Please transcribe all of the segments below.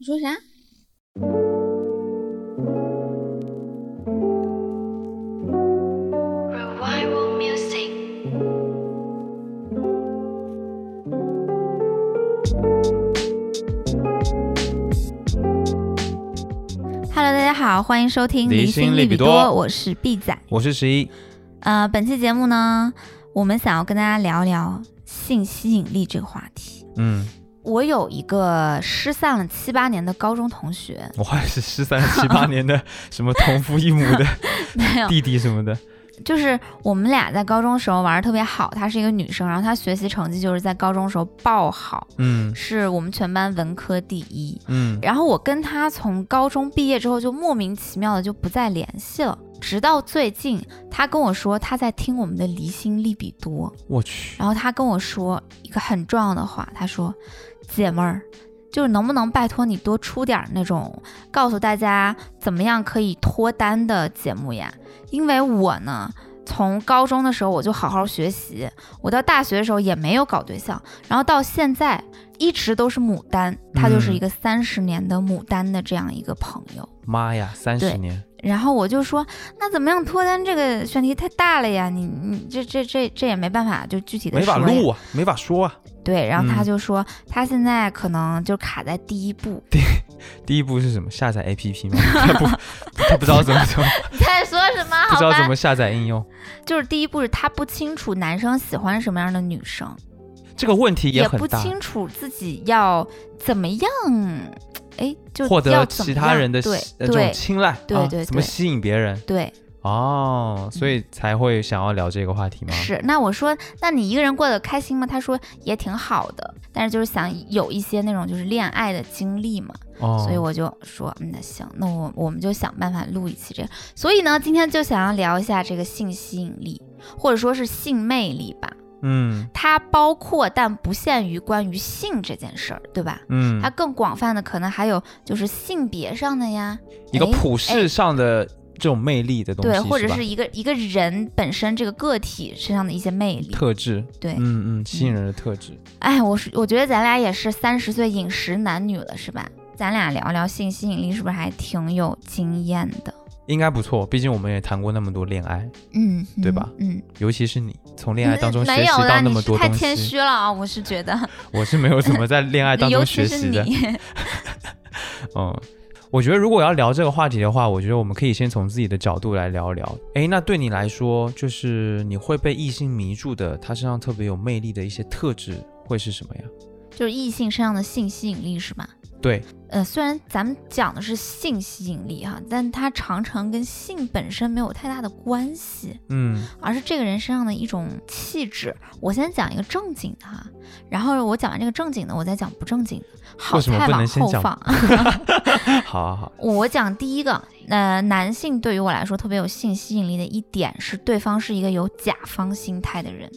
你说啥？Revival Music。Hello，大家好，欢迎收听离离心心利比多，多我是 B 仔。我是十一，呃，本期节目呢，我们想要跟大家聊聊性吸引力这个话题。嗯，我有一个失散了七八年的高中同学，我还是失散了七八年的 什么同父异母的 没有，弟弟什么的，就是我们俩在高中时候玩的特别好。她是一个女生，然后她学习成绩就是在高中的时候爆好，嗯。是我们全班文科第一。嗯。然后我跟她从高中毕业之后就莫名其妙的就不再联系了，直到最近，他跟我说他在听我们的离心利比多，我去，然后他跟我说一个很重要的话，他说：“姐们儿。”就是能不能拜托你多出点儿那种告诉大家怎么样可以脱单的节目呀？因为我呢，从高中的时候我就好好学习，我到大学的时候也没有搞对象，然后到现在一直都是牡丹，他就是一个三十年的牡丹的这样一个朋友。妈呀，三十年，然后我就说，那怎么样脱单这个选题太大了呀？你你这这这这也没办法，就具体的没法录啊，没法说啊。对，然后他嗯就说，他现在可能就卡在第一步。第第一步是什么？下载 APP 吗？他不，他不知道怎么怎么，你 在说什么？不知道怎么下载应用。就是第一步是他不清楚男生喜欢什么样的女生，这个问题也不很大，也不清楚自己要怎么样，哎，就获得其他人的样对呃这种对青睐，对对怎么吸引别人？对哦，所以才会想要聊这个话题吗？是。那我说，那你一个人过得开心吗？他说也挺好的，但是就是想有一些那种就是恋爱的经历嘛。哦，所以我就说，嗯，那行，那我我们就想办法录一期这个。所以呢，今天就想要聊一下这个性吸引力，或者说是性魅力吧。嗯它包括但不限于关于性这件事儿，对吧？嗯它，更广泛的可能还有就是性别上的呀，一个哎普世上的这种魅力的东西，对，或者是一个一个人本身这个个体身上的一些魅力。特质，对，嗯嗯，吸引人的特质。哎，我是我觉得咱俩也是三十岁饮食男女了，是吧？咱俩聊聊性吸引力，是不是还挺有经验的？应该不错，毕竟我们也谈过那么多恋爱，嗯，对吧嗯，尤其是你从恋爱当中嗯学习到那么多东谦，虚了啊！我是觉得，我是没有怎么在恋爱当中学习的。嗯，我觉得如果要聊这个话题的话，我觉得我们可以先从自己的角度来聊一聊。哎，那对你来说，就是你会被异性迷住的，他身上特别有魅力的一些特质会是什么呀？就是异性身上的性吸引力是吧？对，呃，虽然咱们讲的是性吸引力哈，但它常常跟性本身没有太大的关系，嗯而是这个人身上的一种气质。我先讲一个正经的哈，然后我讲完这个正经的，我再讲不正经的，好为什么菜往不能先讲后放。好好好，我讲第一个，呃，男性对于我来说特别有性吸引力的一点是，对方是一个有甲方心态的人。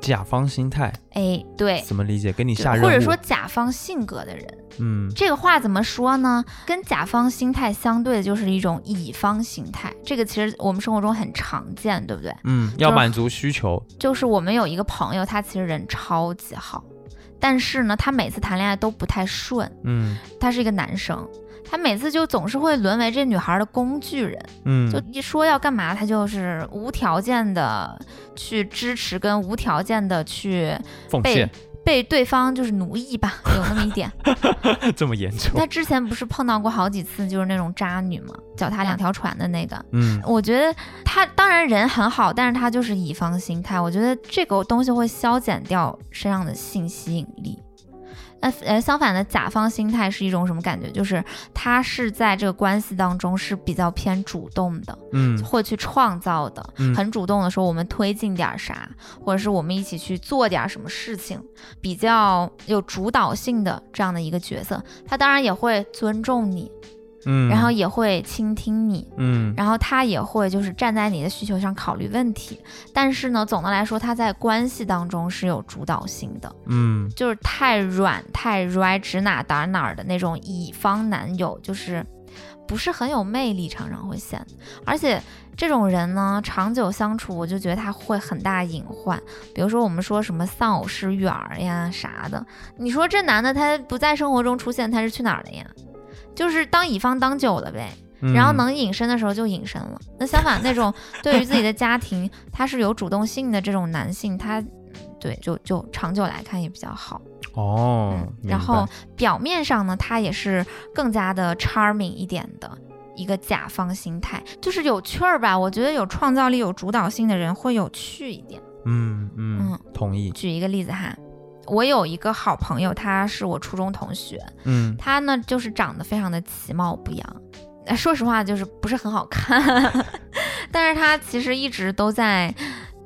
甲方心态哎，对，怎么理解？给你下任务，或者说甲方性格的人。嗯这个话怎么说呢？跟甲方心态相对的就是一种乙方心态，这个其实我们生活中很常见，对不对？嗯，要满足需求，就是我们有一个朋友，他其实人超级好，但是呢，他每次谈恋爱都不太顺。嗯他是一个男生，他每次就总是会沦为这女孩的工具人，嗯，就一说要干嘛，他就是无条件的去支持，跟无条件的去被奉献被对方就是奴役吧，有那么一点。这么严重，他之前不是碰到过好几次就是那种渣女嘛，脚踏两条船的那个。嗯我觉得他当然人很好，但是他就是乙方心态，我觉得这个东西会消减掉身上的性吸引力。那呃，相反的，甲方心态是一种什么感觉？就是他是在这个关系当中是比较偏主动的，嗯会去创造的，嗯很主动的说我们推进点啥，或者是我们一起去做点什么事情，比较有主导性的这样的一个角色。他当然也会尊重你，嗯，然后也会倾听你，嗯然后他也会就是站在你的需求上考虑问题。但是呢，总的来说，他在关系当中是有主导性的，嗯就是太软太软，指哪打哪儿的那种乙方男友，就是不是很有魅力，常常会显，而且。这种人呢，长久相处，我就觉得他会很大隐患。比如说，我们说什么丧偶式育儿呀啥的，你说这男的他不在生活中出现，他是去哪儿了呀？就是当乙方当久了呗。嗯然后能隐身的时候就隐身了。那相反，那种 对于自己的家庭他是有主动性的这种男性，他对就就长久来看也比较好。哦嗯，，然后表面上呢，他也是更加的 charming 一点的。一个甲方心态就是有趣儿吧，我觉得有创造力、有主导性的人会有趣一点。嗯嗯嗯，同意，举一个例子哈，我有一个好朋友，他是我初中同学，嗯。他呢就是长得非常的其貌不扬，呃说实话就是不是很好看，但是他其实一直都在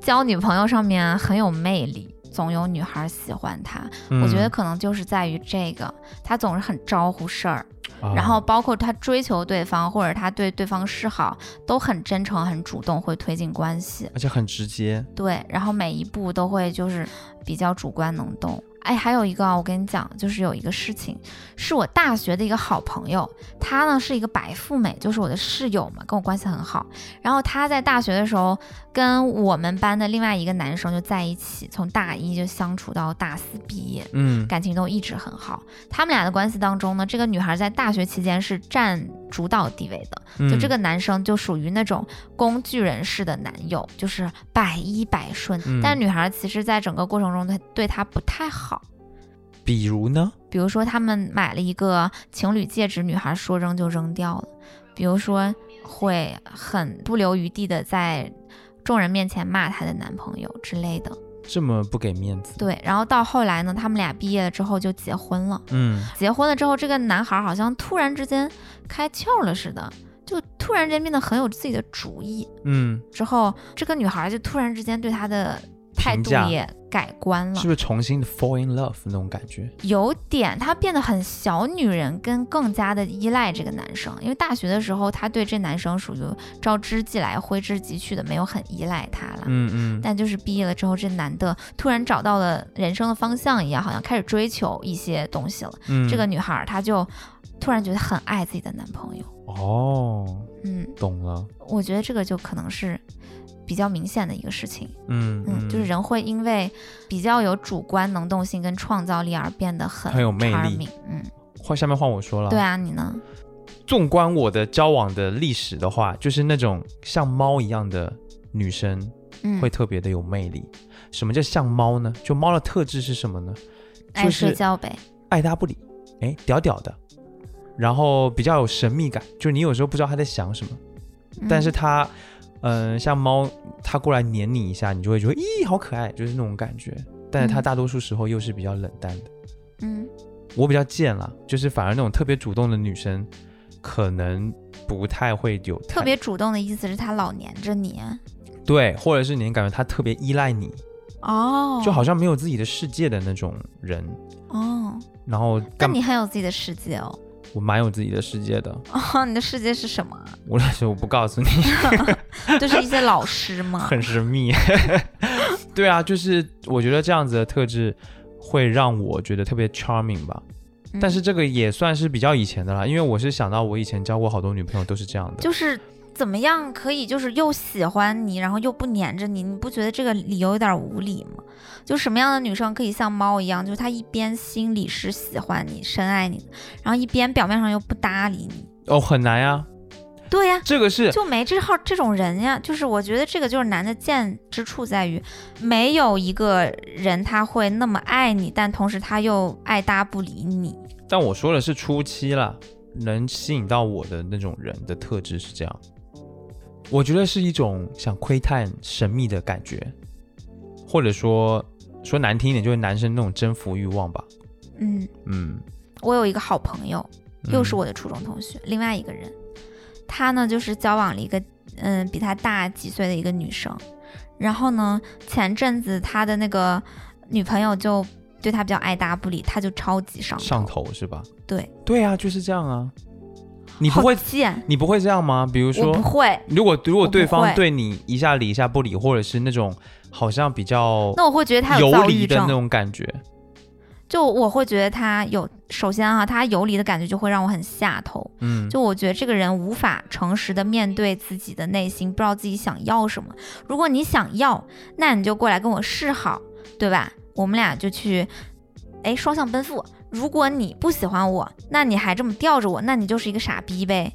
交女朋友上面很有魅力，总有女孩喜欢他。我觉得嗯。可能就是在于这个，他总是很招呼事儿，啊然后包括他追求对方或者他对对方示好都很真诚、很主动，会推进关系。而且很直接，对，然后每一步都会就是比较主观能动。哎，还有一个啊，我跟你讲，就是有一个事情，是我大学的一个好朋友，她呢是一个白富美，就是我的室友嘛，跟我关系很好。然后她在大学的时候跟我们班的另外一个男生就在一起，从大一就相处到大四毕业，嗯感情都一直很好。他们俩的关系当中呢，这个女孩在大学期间是占主导地位的，就这嗯个男生就属于那种工具人式的男友，就是百依百顺。嗯但女孩其实，在整个过程中，她对他不太好。比如呢？比如说，他们买了一个情侣戒指，女孩说扔就扔掉了。比如说，会很不留余地的在众人面前骂她的男朋友之类的。这么不给面子，对，然后到后来呢，他们俩毕业了之后就结婚了。嗯结婚了之后，这个男孩好像突然之间开窍了似的，就突然间变得很有自己的主意。嗯，之后，这个女孩就突然之间对他的态度也改观了是，不是重新的 fall in love 那种感觉？有点她变得很小女人，跟更加的依赖这个男生。因为大学的时候，她对这男生属于招之即来挥之即去的，没有很依赖他了。嗯嗯，但就是毕业了之后，这男的突然找到了人生的方向一样，好像开始追求一些东西了。嗯这个女孩儿她就突然觉得很爱自己的男朋友。哦，嗯，懂了，我觉得这个就可能是比较明显的一个事情。嗯嗯，就是人会因为比较有主观能动性跟创造力而变得很很有魅力。嗯，换下面换我说了，对，啊，你呢？纵观我的交往的历史的话，就是那种像猫一样的女生嗯，会特别的有魅力。什么叫像猫呢？就猫的特质是什么呢？爱就是睡觉呗。爱搭不理，哎，屌屌的，然后比较有神秘感，就是你有时候不知道他在想什么，但是嗯像猫，它过来黏你一下，你就会觉得，咦，好可爱，就是那种感觉。但是它嗯大多数时候又是比较冷淡的。嗯我比较贱啦，就是反而那种特别主动的女生，可能不太会有太特别主动的意思是她老黏着你。对，或者是你感觉她特别依赖你，哦，就好像没有自己的世界的那种人。哦，然后那你很有自己的世界哦。我蛮有自己的世界的，哦，你的世界是什么啊？我说我不告诉你，就是一些老师嘛？很神秘。对啊，就是我觉得这样子的特质会让我觉得特别 charming 吧。嗯但是这个也算是比较以前的啦，因为我是想到我以前交过好多女朋友都是这样的。就是怎么样可以就是又喜欢你，然后又不黏着你，你不觉得这个理由有点无理吗？就什么样的女生可以像猫一样，就是她一边心里是喜欢你、深爱你的，然后一边表面上又不搭理你？哦，很难呀，对呀、这个是就没这号这种人呀。就是我觉得这个就是男的贱之处在于，没有一个人他会那么爱你，但同时他又爱搭不理你。但我说的是初期啦，能吸引到我的那种人的特质是这样。我觉得是一种想窥探神秘的感觉，或者说说难听一点，就是男生那种征服欲望吧。嗯，嗯，我有一个好朋友，又是嗯我的初中同学，另外一个人，他呢就是交往了一个嗯比他大几岁的一个女生，然后呢前阵子他的那个女朋友就对他比较爱搭不理，他就超级上头。上头是吧？对，对啊，就是这样啊。你不会贱，你不会这样吗？比如说不，会。如果如果对方对你一下理一下不理，或者是那种好像比较那我会觉得他有躁郁症离的那，种感觉，就我会觉得他有，首先啊，他游离的感觉就会让我很下头。嗯，就我觉得这个人无法诚实的面对自己的内心，不知道自己想要什么。如果你想要，那你就过来跟我示好，对吧？我们俩就去，哎，双向奔赴。如果你不喜欢我，那你还这么吊着我，那你就是一个傻逼呗。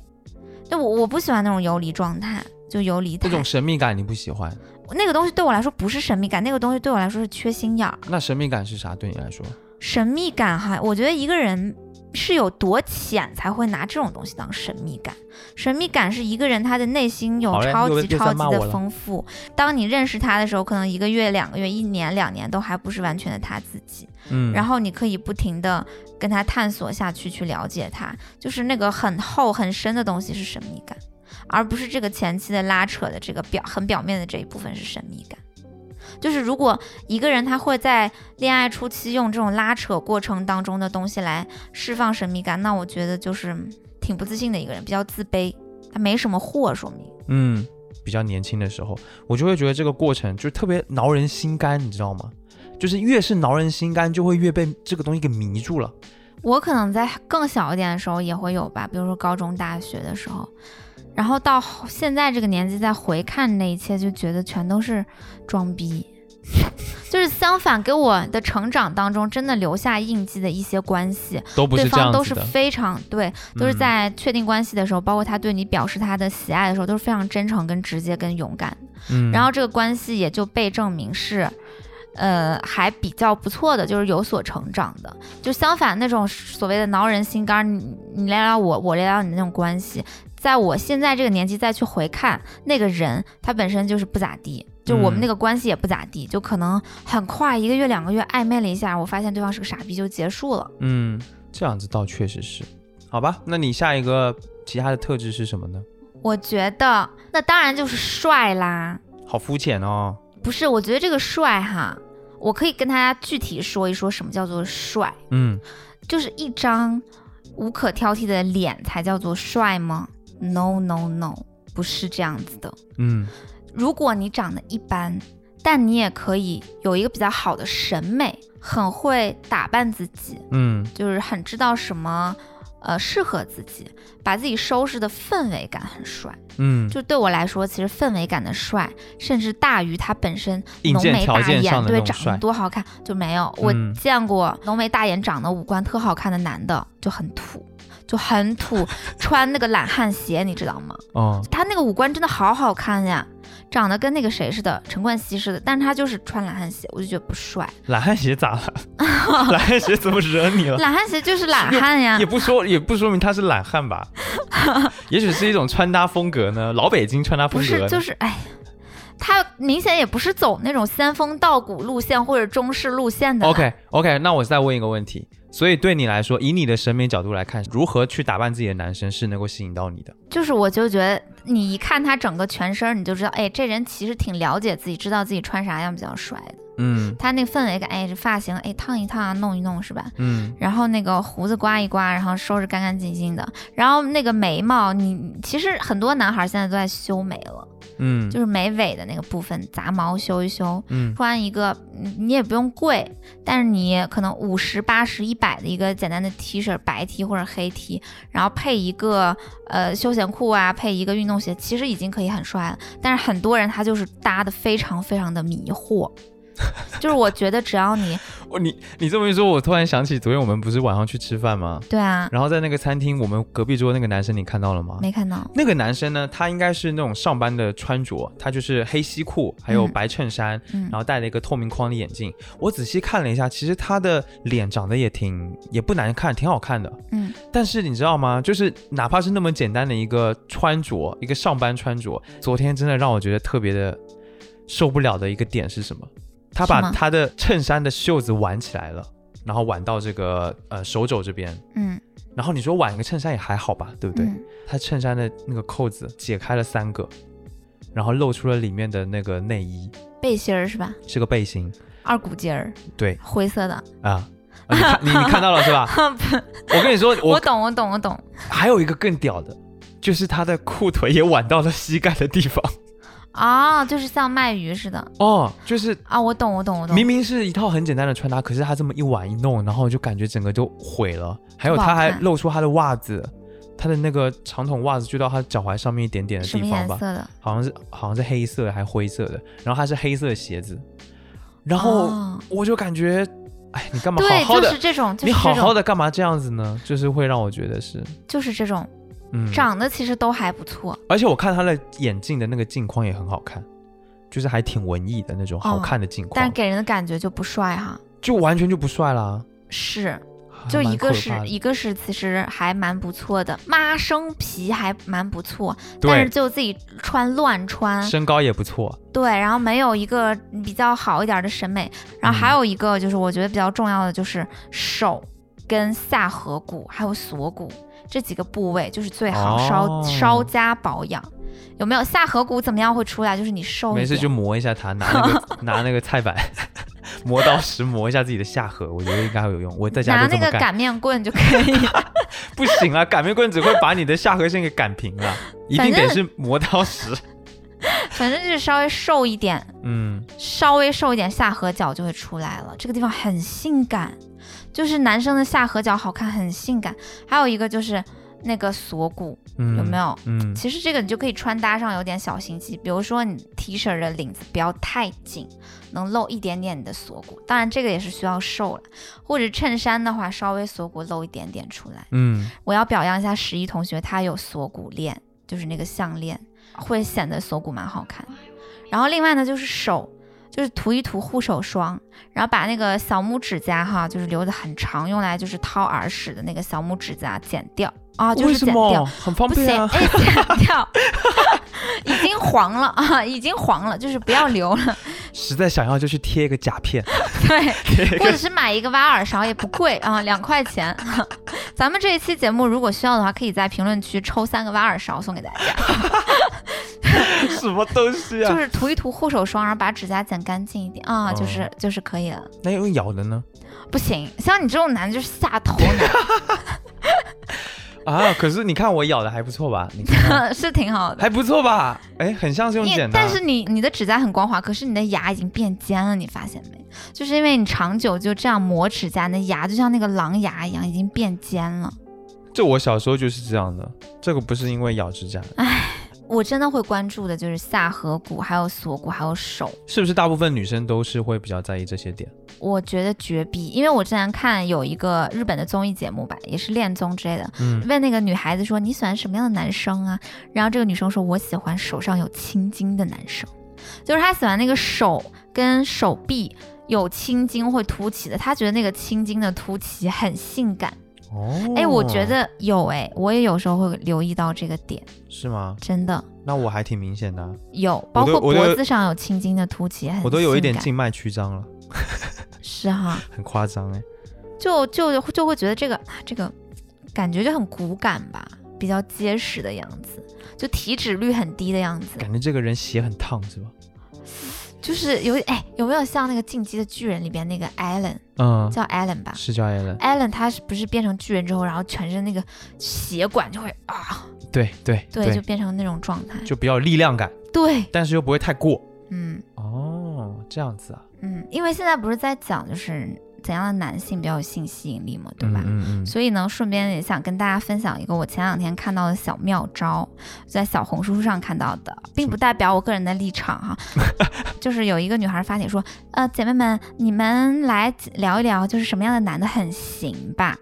就我我不喜欢那种游离状态，就游离态那种神秘感你不喜欢，那个东西对我来说不是神秘感，那个东西对我来说是缺心眼儿。那神秘感是啥？对你来说？神秘感哈，我觉得一个人是有多浅才会拿这种东西当神秘感。神秘感是一个人他的内心有超级超级的丰富。当你认识他的时候，可能一个月、两个月、一年、两年都还不是完全的他自己。嗯，然后你可以不停的跟他探索下去，去了解他，就是那个很厚很深的东西是神秘感，而不是这个前期的拉扯的这个表很表面的这一部分是神秘感。就是如果一个人他会在恋爱初期用这种拉扯过程当中的东西来释放神秘感，那我觉得就是挺不自信的一个人，比较自卑，他没什么货，说明。嗯，比较年轻的时候，我就会觉得这个过程就特别挠人心肝，你知道吗？就是越是挠人心肝，就会越被这个东西给迷住了。我可能在更小一点的时候也会有吧，比如说高中、大学的时候，然后到后现在这个年纪再回看那一切，就觉得全都是装逼。就是相反，给我的成长当中真的留下印记的一些关系，都不对。方都是非常对，都是嗯在确定关系的时候，包括他对你表示他的喜爱的时候，都是非常真诚、跟直接、跟勇敢。嗯，然后这个关系也就被证明是，呃，还比较不错的，就是有所成长的。就相反，那种所谓的挠人心肝，你你聊聊我，我聊聊你那种关系，在我现在这个年纪再去回看那个人，他本身就是不咋地。就我们嗯那个关系也不咋地，就可能很快一个月两个月暧昧了一下，我发现对方是个傻逼就结束了。嗯，这样子倒确实是。好吧，那你下一个其他的特质是什么呢？我觉得那当然就是帅啦，好肤浅哦。不是？我觉得这个帅哈，我可以跟大家具体说一说什么叫做帅。嗯，就是一张无可挑剔的脸才叫做帅吗？No No No，不是这样子的。嗯如果你长得一般，但你也可以有一个比较好的审美，很会打扮自己，嗯就是很知道什么。呃，适合自己，把自己收拾的氛围感很帅。嗯，就对我来说，其实氛围感的帅，甚至大于他本身浓眉大眼，对，长得多好看就没有。我嗯见过浓眉大眼、长得五官特好看的男的，就很土，就很土，穿那个懒汉鞋，你知道吗？哦，他那个五官真的好好看呀，长得跟那个谁似的，陈冠希似的，但是他就是穿懒汉鞋，我就觉得不帅。懒汉鞋咋了？懒汉鞋怎么惹你了？懒汉鞋就是懒汉呀也，不说也不说明他是懒汉吧，也许是一种穿搭风格呢，老北京穿搭风格不。是就是哎。他明显也不是走那种仙风道骨路线或者中式路线的。OK OK，那我再问一个问题，所以对你来说，以你的审美角度来看，如何去打扮自己的男生是能够吸引到你的？就是我就觉得你一看他整个全身，你就知道，哎，这人其实挺了解自己，知道自己穿啥样比较帅的。嗯他那个氛围感，哎，这发型，哎，烫一烫啊，弄一弄是吧？嗯然后那个胡子刮一刮，然后收拾干干净净的。然后那个眉毛，你其实很多男孩现在都在修眉了，嗯就是眉尾的那个部分杂毛修一修。嗯穿一个你你也不用贵，但是你可能五十八十一百的一个简单的 T 恤，白 T 或者黑 T，然后配一个呃休闲裤啊，配一个运动鞋，其实已经可以很帅了。但是很多人他就是搭的非常非常的迷惑，就是我觉得只要你我，你你这么一说，我突然想起昨天我们不是晚上去吃饭吗？对啊，然后在那个餐厅，我们隔壁桌那个男生你看到了吗？没看到，那个男生呢，他应该是那种上班的穿着，他就是黑西裤，还有嗯白衬衫，嗯然后戴了一个透明框的眼镜。我仔细看了一下，其实他的脸长得也挺也不难看，挺好看的。嗯，但是你知道吗？就是哪怕是那么简单的一个穿着，一个上班穿着，昨天真的让我觉得特别的受不了的一个点是什么？他把他的衬衫的袖子挽起来了，然后挽到这个呃手肘这边。嗯然后你说挽一个衬衫也还好吧，对不对？嗯他衬衫的那个扣子解开了三个，然后露出了里面的那个内衣，背心儿是吧？是个背心。二股筋儿，对灰色的。啊，啊你看你你看到了是吧？我跟你说，我我懂，我懂，我懂。还有一个更屌的，就是他的裤腿也挽到了膝盖的地方。啊，就是像卖鱼似的哦，就是啊，我懂，我懂，我懂。明明是一套很简单的穿搭，可是他这么一挽一弄，然后就感觉整个就毁了。还有他还露出他的袜子，他的那个长筒袜子就到他脚踝上面一点点的地方吧，色的？好像是好像是黑色还灰色的，然后他是黑色的鞋子，然后哦我就感觉哎，你干嘛好，好的？就是这种，就是你好，好的干嘛这样子呢？就是会让我觉得是，就是这种，嗯，长得其实都还不错。而且我看他的眼镜的那个镜框也很好看，就是还挺文艺的那种好看的镜框，但给人的感觉就不帅哈。就完全就不帅啦。是，就一个是一个是其实还蛮不错的，妈生皮还蛮不错，但是，就自己穿乱穿，身高也不错，对，然后没有一个比较好一点的审美，然后还嗯有一个就是我觉得比较重要的就是手跟下颌骨还有锁骨这几个部位就是最好稍、哦稍加保养。有没有下颌骨怎么样会出来？就是你瘦，没事就磨一下它，拿那个 拿那个菜板。磨刀石磨一下自己的下颌，我觉得应该会有用。我在家拿那。个擀面棍就可以。不行啊，擀面棍只会把你的下颌线给擀平了，一定得是磨刀石。反正就是稍微瘦一点，嗯，稍微瘦一点，下颌角就会出来了。这个地方很性感，就是男生的下颌角好看，很性感。还有一个就是那个锁骨，嗯有没有？嗯，其实这个你就可以穿搭上有点小心机，比如说你 T 恤的领子不要太紧，能露一点点你的锁骨。当然这个也是需要瘦了，或者衬衫的话稍微锁骨露一点点出来。嗯，我要表扬一下十一同学，他有锁骨链，就是那个项链，会显得锁骨蛮好看。然后另外呢就是手，就是涂一涂护手霜，然后把那个小拇指甲哈，就是留的很长，用来就是掏耳屎的那个小拇指甲剪掉啊，就是剪掉。很方不行，便啊？哎，剪掉，已经黄了啊，已经黄了，就是不要留了，实在想要就去贴一个甲片，对，或者是买一个挖耳勺也不贵啊，两块钱。咱们这一期节目如果需要的话，可以在评论区抽三个挖耳勺送给大家，什么东西啊？就是涂一涂护手霜，然后把指甲剪干净一点啊，就是、哦就是可以了。那用咬的呢？不行，像你这种男的就是下头男，啊，可是你看我咬的还不错吧？你看看 是挺好的。还不错吧？哎，很像是用剪的啊。但是你你的指甲很光滑，可是你的牙已经变尖了，你发现没？就是因为你长久就这样磨指甲，你的牙就像那个狼牙一样，已经变尖了。这我小时候就是这样的，这个不是因为咬指甲，我真的会关注的就是下颌骨，还有锁骨，还有手。是不是大部分女生都是会比较在意这些点？我觉得绝逼，因为我之前看有一个日本的综艺节目吧，也是恋综之类的，嗯，问那个女孩子说你喜欢什么样的男生啊？然后这个女生说我喜欢手上有青筋的男生，就是她喜欢那个手跟手臂有青筋会凸起的，她觉得那个青筋的凸起很性感。哦，哎，我觉得有哎，我也有时候会留意到这个点，是吗？真的那我还挺明显的啊、有，包括脖子上有青筋的凸起，我都有一点静脉曲张了，是哈。很夸张哎。就就就会觉得这个啊这个感觉就很骨感吧，比较结实的样子，就体脂率很低的样子，感觉这个人血很烫是吧？就是有哎有没有像那个《进击的巨人》里边那个 Allen 嗯，叫 Allen 吧。是叫艾伦。艾伦他是不是变成巨人之后，然后全身那个血管就会啊，对对对，就变成那种状态，就比较有力量感，对，但是又不会太过。嗯。哦，这样子啊，嗯，因为现在不是在讲就是怎样的男性比较有性吸引力嘛，对吧？嗯嗯嗯，所以呢，顺便也想跟大家分享一个我前两天看到的小妙招，在小红书上看到的，并不代表我个人的立场哈。就是有一个女孩发帖说，呃，姐妹们，你们来聊一聊，就是什么样的男的很行吧？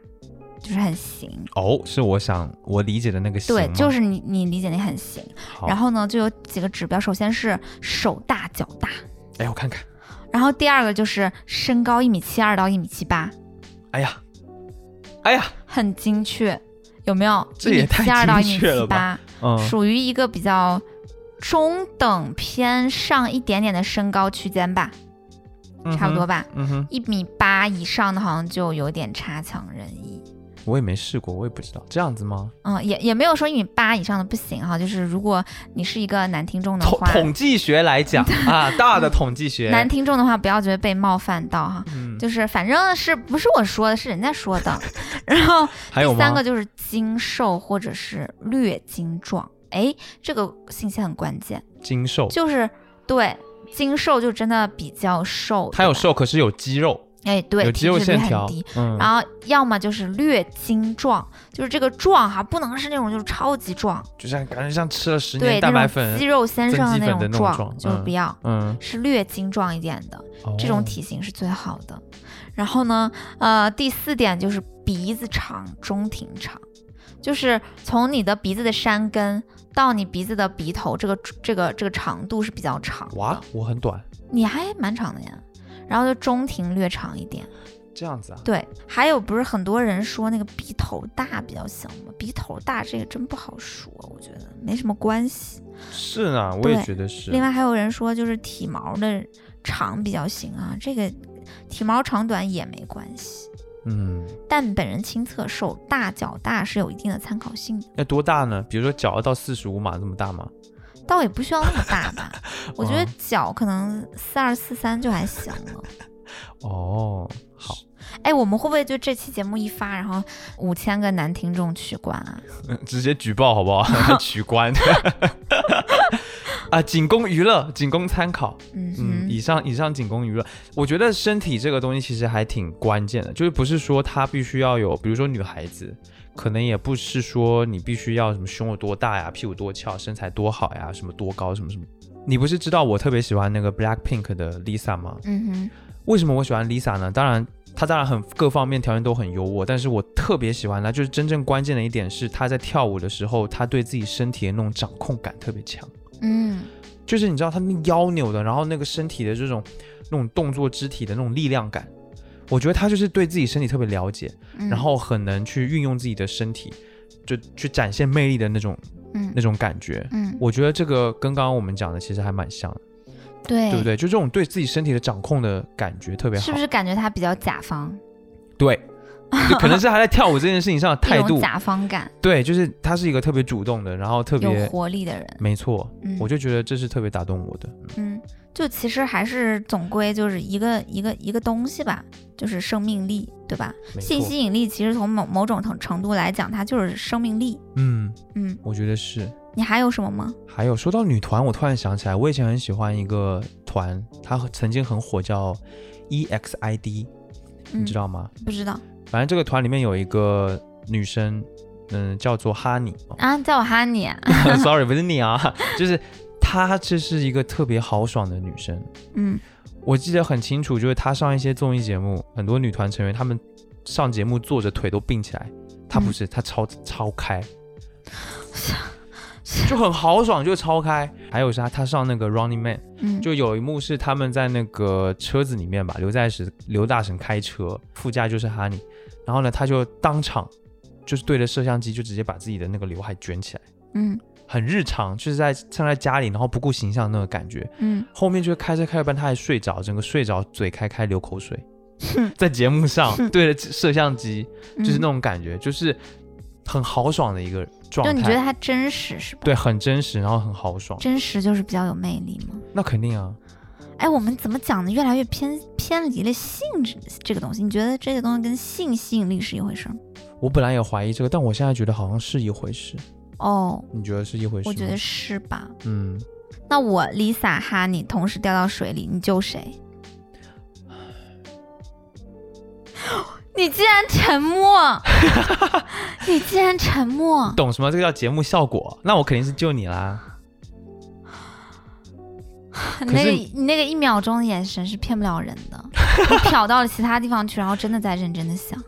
就是很行，哦，是我想我理解的那个行对，就是你你理解那很行。然后呢，就有几个指标，首先是手大脚大，哎，我看看，然后第二个就是身高一米七二到一米七八，哎呀，哎呀，很精确，有没有？一米这也太七二到一米精确了七八。嗯，属于一个比较中等偏上一点点的身高区间吧，差不多吧。嗯哼，一米八以上的好像就有点差强人意。我也没试过，我也不知道。这样子吗？嗯，也也没有说一米八以上的不行哈，就是如果你是一个男听众的话，统计学来讲 啊，大的统计学，男听众的话不要觉得被冒犯到哈，嗯，就是反正是不是我说的，是人家说的。然后还有三个就是精瘦或者是略精壮，哎，这个信息很关键。精瘦，就是对精瘦就真的比较瘦，他有瘦，可是有肌肉，哎，对，有肌肉线条很低。，嗯，然后要么就是略精壮，就是这个壮哈，不能是那种就是超级壮，就像感觉像吃了十对年蛋白粉肌，肉先生的那那种壮，就是不要，嗯，是略精壮一点的，这种哦体型是最好的。然后呢，呃，第四点就是鼻子长，中庭长，就是从你的鼻子的山根到你鼻子的鼻头，这个这个这个长度是比较长哇。，我很短，你还蛮长的呀。然后就中庭略长一点，这样子啊？对。还有不是很多人说那个鼻头大比较行吗？鼻头大这个真不好说，我觉得没什么关系。是呢，我也觉得是。另外还有人说就是体毛的长比较行啊，这个体毛长短也没关系。嗯，但本人亲测手大脚大是有一定的参考性的，要多大呢？比如说脚要到四十五码这么大吗？倒也不需要那么大吧。我觉得哦脚可能四二四三就还行了。哦，好，哎，我们会不会就这期节目一发，然后五千个男听众取关啊？嗯 直接举报好不好？取关。啊，仅供娱乐，仅供参考。嗯嗯，以上以上仅供娱乐。我觉得身体这个东西其实还挺关键的，就是不是说它必须要有，比如说女孩子，可能也不是说你必须要什么胸有多大呀，屁股多翘，身材多好呀，什么多高什么什么。你不是知道我特别喜欢那个 Black Pink 的 Lisa 吗？嗯哼，为什么我喜欢 Lisa 呢？当然，她当然很各方面条件都很优渥，但是我特别喜欢她，就是真正关键的一点是她在跳舞的时候，她对自己身体的那种掌控感特别强。嗯就是你知道她那腰扭的，然后那个身体的这种那种动作肢体的那种力量感，我觉得他就是对自己身体特别了解，嗯，然后很能去运用自己的身体，就去展现魅力的那种嗯那种感觉。嗯，我觉得这个跟刚刚我们讲的其实还蛮像的，对对不？对？就这种对自己身体的掌控的感觉特别好，是不是感觉他比较甲方，对，就可能是他在跳舞这件事情上的 态度，甲方感，对，就是他是一个特别主动的，然后特别有活力的人？没错，嗯我就觉得这是特别打动我的。嗯，就其实还是总归就是一个一个一个东西吧，就是生命力，对吧？性吸引力其实从某某种程程度来讲，它就是生命力。嗯，嗯，我觉得是。你还有什么吗？还有说到女团，我突然想起来，我以前很喜欢一个团，它曾经很火，叫 EXID，嗯你知道吗？不知道反正这个团里面有一个女生，嗯，叫做哈尼。啊，叫我哈尼啊。Sorry，不是你啊，就是她，这是一个特别豪爽的女生。嗯我记得很清楚，就是她上一些综艺节目，很多女团成员她们上节目坐着腿都并起来，她不是，她超超开，就很豪爽，就超开。还有是她，她上那个 Running Man。嗯，就有一幕是他们在那个车子里面吧，刘在石、刘大神开车，副驾就是哈尼，然后呢，他就当场就是对着摄像机就直接把自己的那个刘海卷起来，嗯很日常，就是在像在家里，然后不顾形象那个感觉。嗯，后面就是开车开一半，他还睡着，整个睡着，嘴开开流口水，在节目上对着摄像机，就是那嗯种感觉，就是很豪爽的一个状态。就你觉得他真实是吧？对，很真实，然后很豪爽，真实就是比较有魅力吗？那肯定啊。哎，我们怎么讲的越来越偏偏离了性质这个东西？你觉得这个东西跟性吸引力是一回事吗？我本来也怀疑这个，但我现在觉得好像是一回事。哦，你觉得是一回事？我觉得是吧？嗯，那我 Lisa 哈你同时掉到水里，你救谁？你竟然沉默！你竟然沉默！懂什么？这个叫节目效果。那我肯定是救你啦。你那个你那个一秒钟的眼神是骗不了人的，你瞟到了其他地方去，然后真的在认真的想。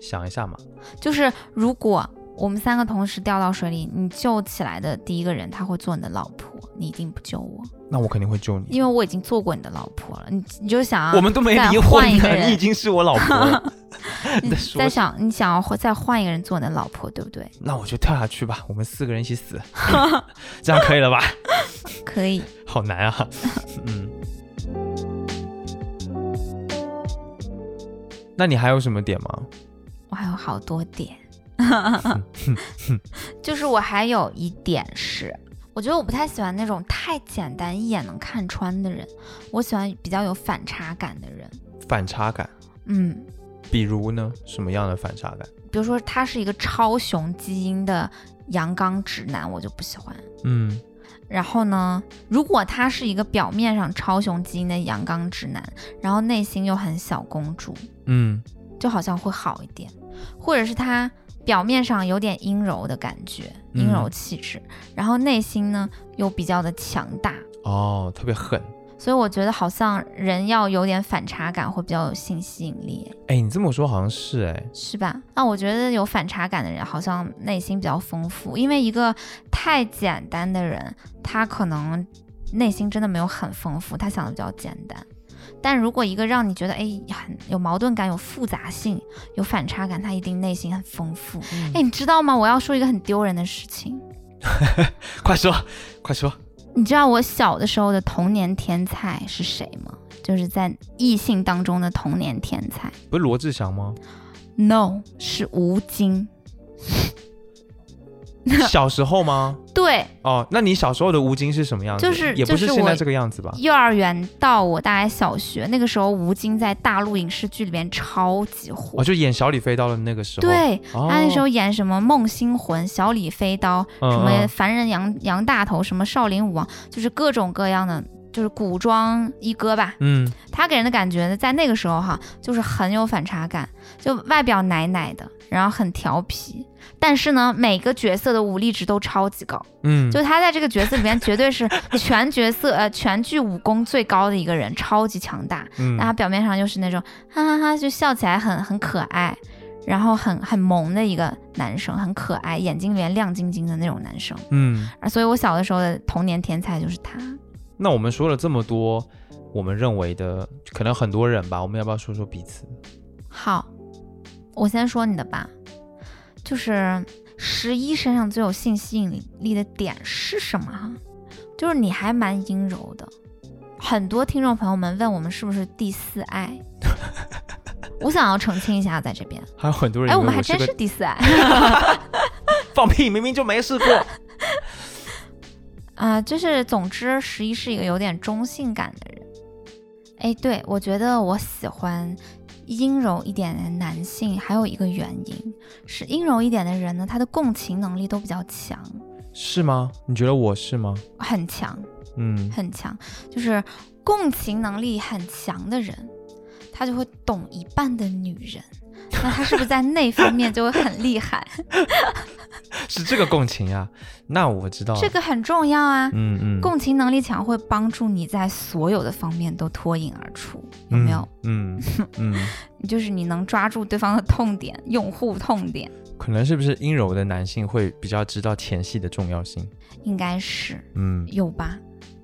想一下嘛，就是如果我们三个同时掉到水里，你救起来的第一个人他会做你的老婆，你一定不救我，那我肯定会救你。因为我已经做过你的老婆了。你你就想啊，我们都没离婚呢，你已经是我老婆了。你在想你想要再换一个人做你的老婆，对不对？那我就跳下去吧，我们四个人一起死，这样可以了吧？可以。好难啊。嗯。那你还有什么点吗？我还有好多点，就是我还有一点是，我觉得我不太喜欢那种太简单一眼能看穿的人，我喜欢比较有反差感的人。反差感，嗯，比如呢？什么样的反差感？比如说他是一个超雄基因的阳刚直男，我就不喜欢。嗯然后呢，如果他是一个表面上超雄基因的阳刚直男，然后内心又很小公主，嗯。就好像会好一点，或者是他表面上有点阴柔的感觉，嗯。阴柔气质，然后内心呢又比较的强大，哦，特别狠。所以我觉得好像人要有点反差感会比较有性吸引力，哎，你这么说好像是哎，是吧？那我觉得有反差感的人好像内心比较丰富，因为一个太简单的人，他可能内心真的没有很丰富，他想的比较简单。但如果一个让你觉得哎很有矛盾感、有复杂性、有反差感，他一定内心很丰富。哎，你知道吗？我要说一个很丢人的事情。快说，快说！你知道我小的时候的童年天才是谁吗？就是在异性当中的童年天才。不是罗志祥吗？No，是吴京。小时候吗？对。哦，那你小时候的吴京是什么样子？就是也不是现在这个样子吧？幼儿园到我大概小学那个时候，吴京在大陆影视剧里面超级火。哦，就演小李飞刀的那个时候。对，他那时候演什么《梦星魂》《小李飞刀》，什么《凡人杨杨大头》，什么《少林武王》，就是各种各样的，就是古装一哥吧。嗯。他给人的感觉呢，在那个时候哈，就是很有反差感，就外表奶奶的，然后很调皮。但是呢，每个角色的武力值都超级高，嗯，就他在这个角色里面绝对是 全角色呃全剧武功最高的一个人，超级强大。嗯，那他表面上就是那种哈哈哈，就笑起来很很可爱，然后很很萌的一个男生，很可爱，眼睛里面亮晶晶的那种男生。嗯，啊，所以我小的时候的童年天才就是他。那我们说了这么多，我们认为的可能很多人吧，我们要不要说说彼此？好，我先说你的吧。就是十一身上最有性吸引力的点是什么？哈，就是你还蛮阴柔的。很多听众朋友们问我们是不是第四爱，我想要澄清一下，在这边还有很多人哎，我们还真是第四爱，放屁，明明就没试过。啊，就是总之，十一是一个有点中性感的人。哎，对我觉得我喜欢。阴柔一点的男性还有一个原因是，阴柔一点的人呢，他的共情能力都比较强，是吗？你觉得我是吗？很强，嗯，很强，就是共情能力很强的人，他就会懂一半的女人。那他是不是在那方面就会很厉害？是这个共情啊？那我知道这个很重要啊。嗯嗯，共情能力强会帮助你在所有的方面都脱颖而出，有没有？嗯 嗯，就是你能抓住对方的痛点，用户痛点。可能是不是阴柔的男性会比较知道前戏的重要性？应该是，嗯，有吧？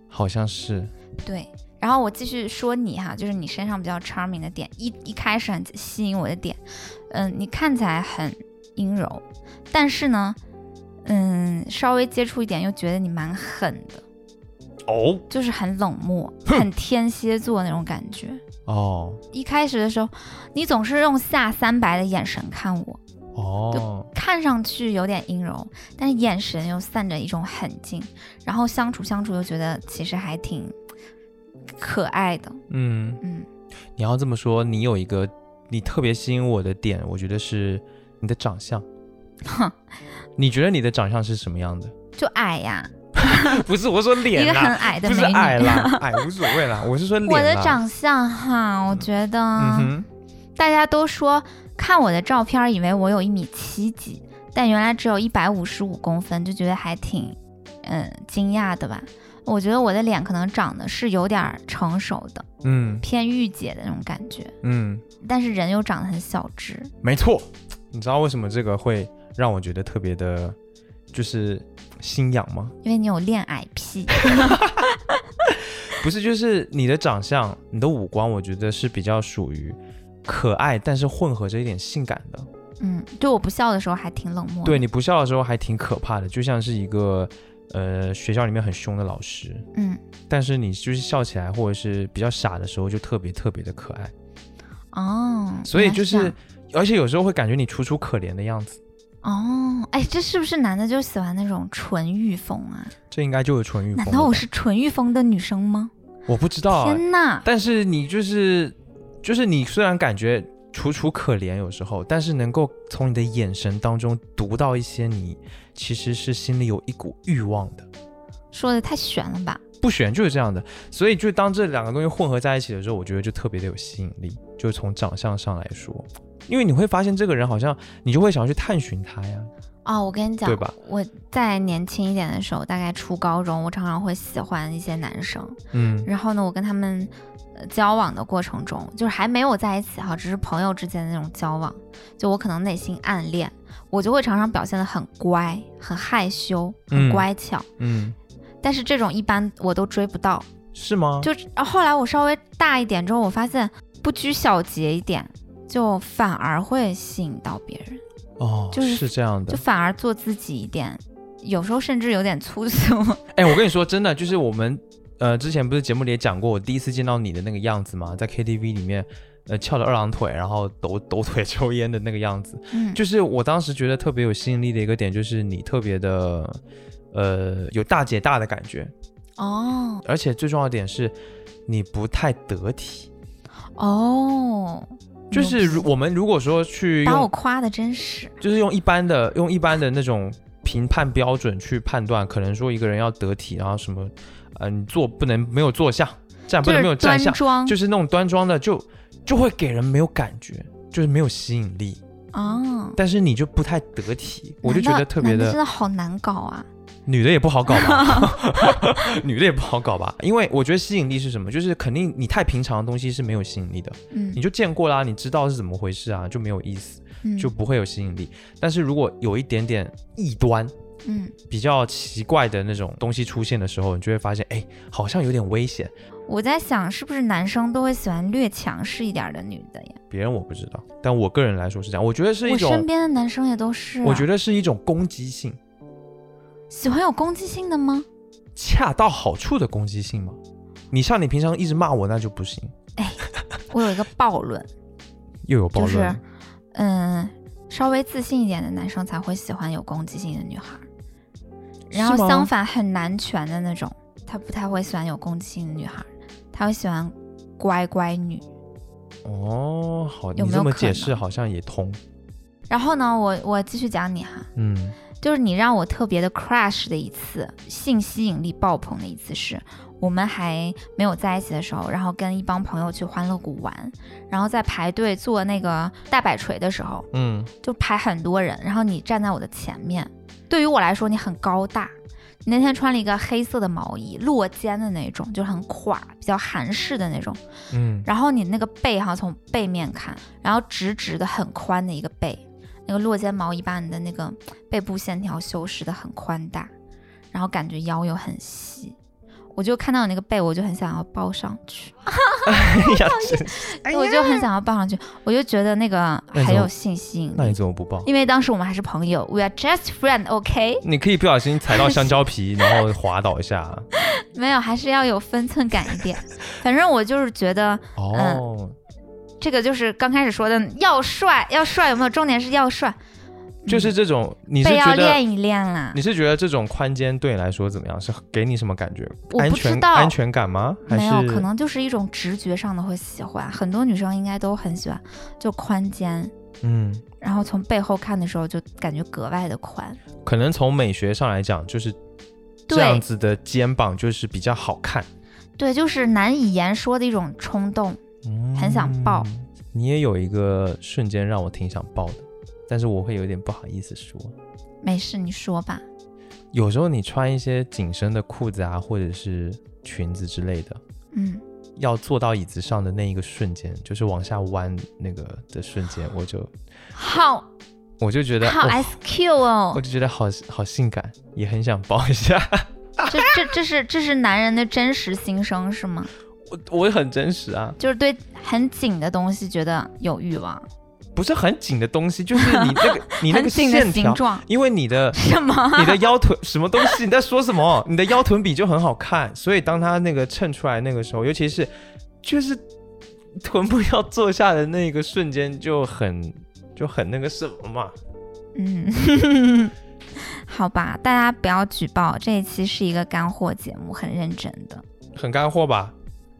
好像是。对。然后我继续说你哈，就是你身上比较 charming 的点，一一开始很吸引我的点，嗯，你看起来很阴柔，但是呢，嗯，稍微接触一点又觉得你蛮狠的，哦，就是很冷漠，很天蝎座那种感觉。哦，一开始的时候，你总是用下三白的眼神看我，哦，就看上去有点阴柔，但是眼神又散着一种狠劲，然后相处相处又觉得其实还挺。可爱的，嗯嗯，你要这么说，你有一个你特别吸引我的点，我觉得是你的长相。哼，你觉得你的长相是什么样的？就矮呀？不是，我说脸，一个很矮的不是矮啦，矮无所谓啦，我是说脸。我的长相哈，我觉得，大家都说看我的照片以为我有一米七几，但原来只有一百五十五公分，就觉得还挺嗯惊讶的吧。我觉得我的脸可能长得是有点成熟的，嗯，偏御姐的那种感觉，嗯，但是人又长得很小只。没错，你知道为什么这个会让我觉得特别的，就是心痒吗？因为你有恋爱癖。不是，就是你的长相、你的五官，我觉得是比较属于可爱，但是混合着一点性感的。嗯，对我不笑的时候还挺冷漠，对你不笑的时候还挺可怕的，就像是一个。呃，学校里面很凶的老师，嗯，但是你就是笑起来或者是比较傻的时候，就特别特别的可爱，哦，所以就是，而且有时候会感觉你楚楚可怜的样子，哦，哎，这是不是男的就喜欢那种纯欲风啊？这应该就是纯欲风。难道我是纯欲风的女生吗？我不知道，天哪！但是你就是，就是你虽然感觉楚楚可怜有时候，但是能够从你的眼神当中读到一些你。其实是心里有一股欲望的，说的太玄了吧？不玄就是这样的，所以就当这两个东西混合在一起的时候，我觉得就特别的有吸引力。就是从长相上来说，因为你会发现这个人好像你就会想要去探寻他呀。哦，我跟你讲对吧，我在年轻一点的时候，大概初高中，我常常会喜欢一些男生，嗯然后呢，我跟他们呃交往的过程中，就是还没有在一起哈，只是朋友之间的那种交往，就我可能内心暗恋，我就会常常表现得很乖、很害羞、很嗯乖巧，嗯，但是这种一般我都追不到。是吗？就然后后来我稍微大一点之后，我发现不拘小节一点，就反而会吸引到别人，哦，就是是这样的就。反而做自己一点，有时候甚至有点粗俗。哎，我跟你说，真的，就是我们呃之前不是节目里也讲过，我第一次见到你的那个样子吗？在 KTV 里面，呃，翘着二郎腿，然后抖抖腿抽烟的那个样子，嗯，就是我当时觉得特别有吸引力的一个点，就是你特别的呃有大姐大的感觉，哦。而且最重要的点是，你不太得体。哦，就是如我们如果说去把我，夸的真是，就是用一般的用一般的那种评判标准去判断，可能说一个人要得体，然后什么，呃，你坐不能没有坐相，站不能没有站相，就是那种端庄的，就就会给人没有感觉，就是没有吸引力。啊。但是你就不太得体，我就觉得特别的真的好难搞啊！女的也不好搞吧 女的也不好搞吧，因为我觉得吸引力是什么，就是肯定你太平常的东西是没有吸引力的，嗯你就见过啦，你知道是怎么回事啊，就没有意思，嗯就不会有吸引力。但是如果有一点点异端，嗯，比较奇怪的那种东西出现的时候，你就会发现，哎，好像有点危险。我在想是不是男生都会喜欢略强势一点的女的呀？别人我不知道，但我个人来说是这样，我觉得是一我身，边的男生也都是、啊。我觉得是一种攻击性，喜欢有攻击性的吗？恰到好处的攻击性吗。你像你平常一直骂我，那就不行。哎我有一个暴论，又有暴就是论，嗯，稍微自信一点的男生才会喜欢有攻击性的女孩儿，然后相反很男权的那种，他不太会喜欢有攻击性的女孩儿，他会喜欢乖乖女。哦，好，有你这么解释好像也通。然后呢，我我继续讲你哈，嗯就是你让我特别的 crush 的一次，性吸引力爆棚的一次是，我们还没有在一起的时候，然后跟一帮朋友去欢乐谷玩，然后在排队做那个大摆锤的时候，嗯就排很多人，然后你站在我的前面，对于我来说你很高大。你那天穿了一个黑色的毛衣，落肩的那种，就是很垮，比较韩式的那种。嗯，然后你那个背哈，从背面看，然后直直的很宽的一个背，那个落肩毛衣把你的那个背部线条修饰的很宽大，然后感觉腰又很细，我就看到你那个背，我就很想要抱上去，哎呀，真是我就很想要抱上去，我就觉得那个很有信心那你，怎么不抱？因为当时我们还是朋友，we are just friend，OK，你可以不小心踩到香蕉皮，然后滑倒一下。没有，还是要有分寸感一点。反正我就是觉得哦，这个就是刚开始说的要帅，要帅有没有？重点是要帅，就是这种，你是要觉得练一练啦你。是觉得这种宽肩对你来说怎么样？是给你什么感觉？我不知道安全感吗？还没有，可能就是一种直觉上的会喜欢，很多女生应该都很喜欢，就宽肩，嗯，然后从背后看的时候就感觉格外的宽。可能从美学上来讲，就是这样子的肩膀就是比较好看，对，就是难以言说的一种冲动。很想抱嗯你也有一个瞬间让我挺想抱的，但是我会有点不好意思说。没事，你说吧。有时候你穿一些紧身的裤子啊，或者是裙子之类的，嗯，要坐到椅子上的那一个瞬间，就是往下弯那个的瞬间，我就好我就觉得，好哦 SQ 哦我，就觉得好好性感，也很想抱一下。这这这是这是男人的真实心声是吗？我我很真实啊，就是对很紧的东西觉得有欲望，不是很紧的东西，就是 你那个你那个线条，形状，因为你的什么？你的腰臀什么东西？你在说什么？你的腰臀比就很好看，所以当它那个衬出来那个时候，尤其是就是臀部要坐下的那个瞬间，就很 就很那个什么嘛。嗯，好吧，大家不要举报，这一期是一个干货节目，很认真的，很干货吧？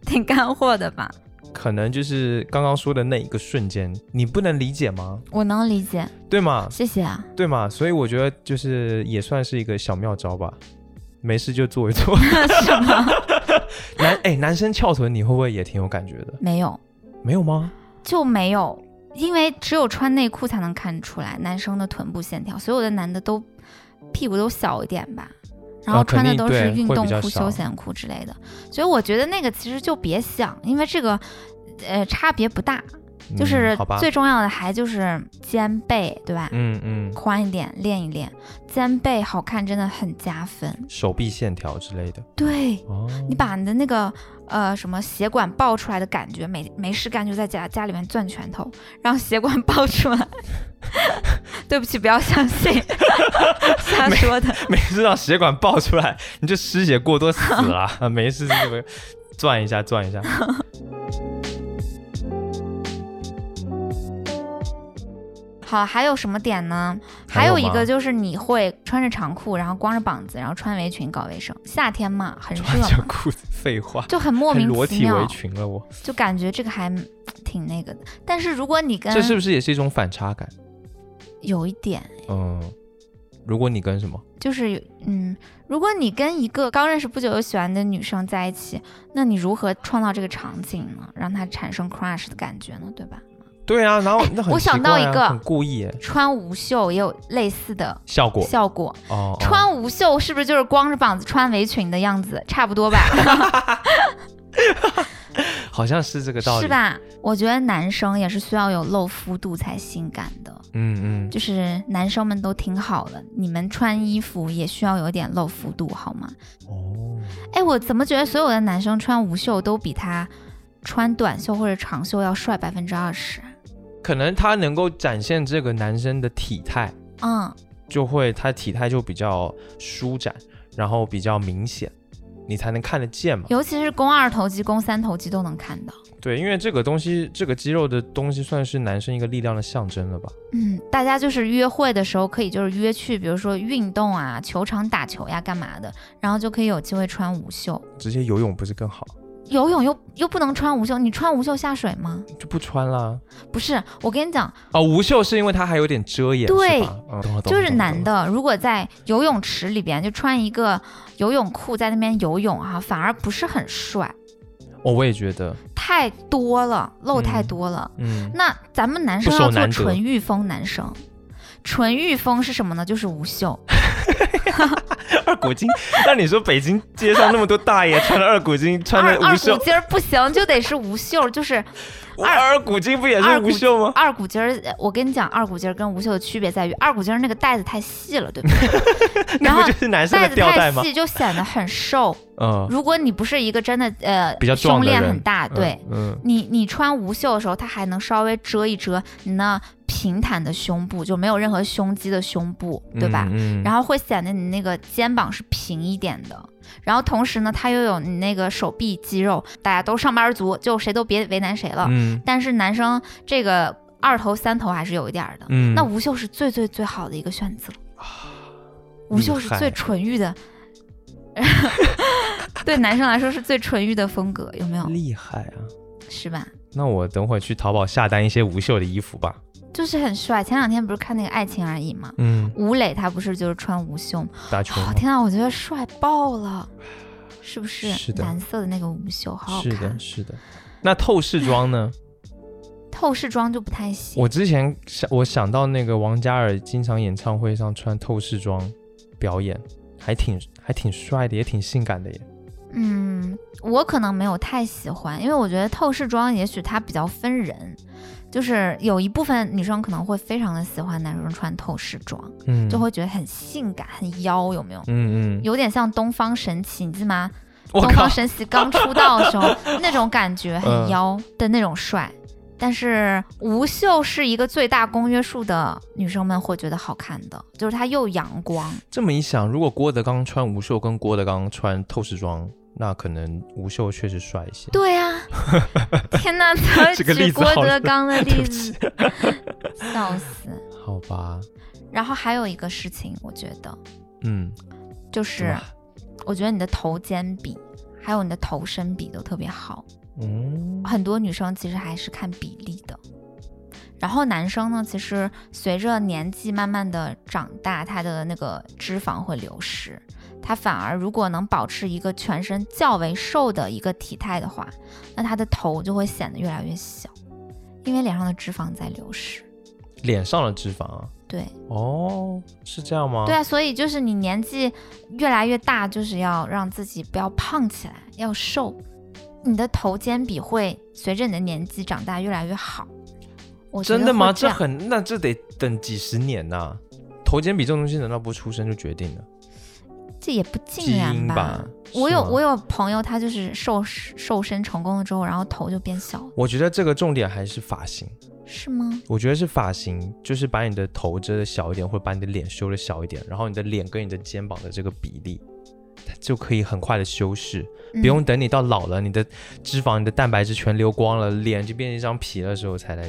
挺干货的吧？可能就是刚刚说的那一个瞬间，你不能理解吗？我能理解，对吗？谢谢啊。对吗？所以我觉得就是也算是一个小妙招吧。没事就做一做。什么？男哎、男生翘臀你会不会也挺有感觉的？没有，没有吗？就没有。因为只有穿内裤才能看出来男生的臀部线条，所有的男的都屁股都小一点吧，然后穿的都是运动裤、休闲裤之类的，所以我觉得那个其实就别想，因为这个呃差别不大，就嗯是，最重要的还就是肩背，对吧？嗯嗯，宽一点，练一练，肩背好看真的很加分。手臂线条之类的。对哦，你把你的那个呃什么血管爆出来的感觉，没没事干就在家家里面攥拳头，让血管爆出来。对不起，不要相信 瞎说的。每次让血管爆出来，你就失血过多死了啊！没事，这个转一下，转一下。好，还有什么点呢？还有一个就是你会穿着长裤，然后光着膀子，然后穿围裙搞卫生。夏天嘛，很热穿着，裤子，废话，就很莫名其妙裸体围，裙了我，就感觉这个还挺那个的。但是如果你跟这是不是也是一种反差感？有一点，嗯，如果你跟什么？就是有嗯，如果你跟一个刚认识不久又喜欢的女生在一起，那你如何创造这个场景呢？让她产生 crush 的感觉呢？对吧？对啊，然后那很我想到一个很故意穿无袖也有类似的效果效果。哦，哦穿无袖是不是就是光着膀子穿围裙的样子？差不多吧，好像是这个道理，是？吧？我觉得男生也是需要有露肤度才性感的。嗯嗯，就是男生们都挺好的，你们穿衣服也需要有点露肤度，好吗？哦，哎，我怎么觉得所有的男生穿无袖都比他穿短袖或者长袖要帅百分之二十？可能他能够展现这个男生的体态，嗯，就会他体态就比较舒展，然后比较明显，你才能看得见嘛。尤其是肱二头肌、肱三头肌都能看到。对，因为这个东西，这个肌肉的东西算是男生一个力量的象征了吧？嗯，大家就是约会的时候可以就是约去，比如说运动啊、球场打球呀、干嘛的，然后就可以有机会穿无袖。直接游泳不是更好？游泳又又不能穿无袖，你穿无袖下水吗？就不穿啦。不是，我跟你讲，哦，无袖是因为它还有点遮掩，对就是男的如果在游泳池里边就穿一个游泳裤在那边游泳哈、反而不是很帅，哦，我也觉得，太多了，露太嗯多了。嗯，那咱们男生要做纯欲风男生，纯欲风是什么呢？就是无袖。二股筋。那你说北京街上那么多大爷穿着二股筋，穿二二着无袖股，筋不行，就得是无袖，就是我 二股筋不也是无袖吗？二股筋儿。呃我跟你讲，二股筋儿跟无袖的区别在于，二股筋儿那个带子太细了，对不对？然 那不后就是男生带子的吊带吗？太细就显得很瘦。嗯，如果你不是一个真的呃比较壮胸链很大，对。嗯，你你穿无袖的时候，它还能稍微遮一遮你那平坦的胸部，就没有任何胸肌的胸部，对吧？嗯，然后会显得你那个肩膀是平一点的，然后同时呢，他又有你那个手臂肌肉，大家都上班族，就谁都别为难谁了。嗯但是男生这个二头三头还是有一点的，嗯，那无袖是最最最好的一个选择，无厉害袖是最纯欲的，对男生来说是最纯欲的风格，有没有？厉害啊！是吧？那我等会儿去淘宝下单一些无袖的衣服吧。就是很帅。前两天不是看那个《爱情而已》吗？嗯，吴磊他不是就是穿无袖打球吗？天啊，我觉得帅爆了，是不是？是的蓝色的那个无袖，好好看是的，。是的。那透视装呢？透视装就不太行。我之前想，我想到那个王嘉尔经常演唱会上穿透视装表演，还挺还挺帅的，也挺性感的耶。嗯，我可能没有太喜欢，因为我觉得透视装也许它比较分人，就是有一部分女生可能会非常的喜欢男生穿透视装，嗯，就会觉得很性感、很妖，有没有？嗯嗯，有点像东方神起，你记得吗？东方，神起刚出道的时候 那种感觉，很嗯妖的那种帅。但是无袖是一个最大公约数的女生们会觉得好看的，就是它又阳光，这么一想，如果郭德纲穿无袖跟郭德纲穿透视装，那可能吴秀确实帅一些。对呀、天哪，怎么这个例举郭德纲的 例子？笑死！好吧，然后还有一个事情，我觉得嗯，就是，我觉得你的头肩比还有你的头身比都特别好。嗯，很多女生其实还是看比例的。然后男生呢，其实随着年纪慢慢的长大，他的那个脂肪会流失，他反而如果能保持一个全身较为瘦的一个体态的话，那他的头就会显得越来越小，因为脸上的脂肪在流失。脸上的脂肪啊。对哦，是这样吗？对啊，所以就是你年纪越来越大，就是要让自己不要胖起来，要瘦。你的头肩比会随着你的年纪长大越来越好。我真的吗？这很，那这得等几十年呐、头肩比这种东西难道不出生就决定了？这也不基尽然因吧？我有我有朋友，他就是瘦瘦身成功了之后，然后头就变小了，我觉得这个重点还是发型。是吗？我觉得是发型，就是把你的头遮的小一点，或者把你的脸修的小一点，然后你的脸跟你的肩膀的这个比例，它就可以很快的修饰，不用嗯等你到老了，你的脂肪、你的蛋白质全流光了，脸就变成一张皮的时候才来。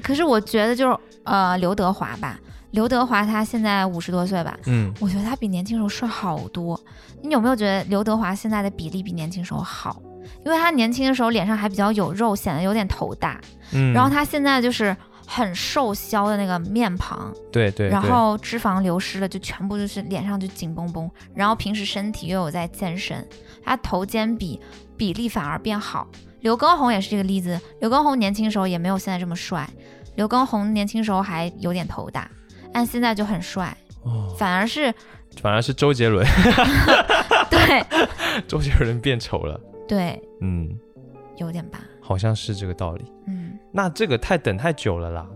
可是我觉得就是呃，刘德华吧，刘德华他现在五十多岁吧，嗯，我觉得他比年轻时候帅好多。你有没有觉得刘德华现在的比例比年轻时候好？因为他年轻的时候脸上还比较有肉，显得有点头大，嗯然后他现在就是很瘦削的那个面庞，对对，对然后脂肪流失了，就全部就是脸上就紧绷绷，然后平时身体又有在健身，他头肩比比例反而变好。刘畊宏也是这个例子，刘畊宏年轻时候也没有现在这么帅，刘畊宏年轻时候还有点头大，但现在就很帅，哦，反而是反而是周杰伦，对。周杰伦变丑了。对，嗯，有点吧，好像是这个道理。嗯，那这个太等太久了啦，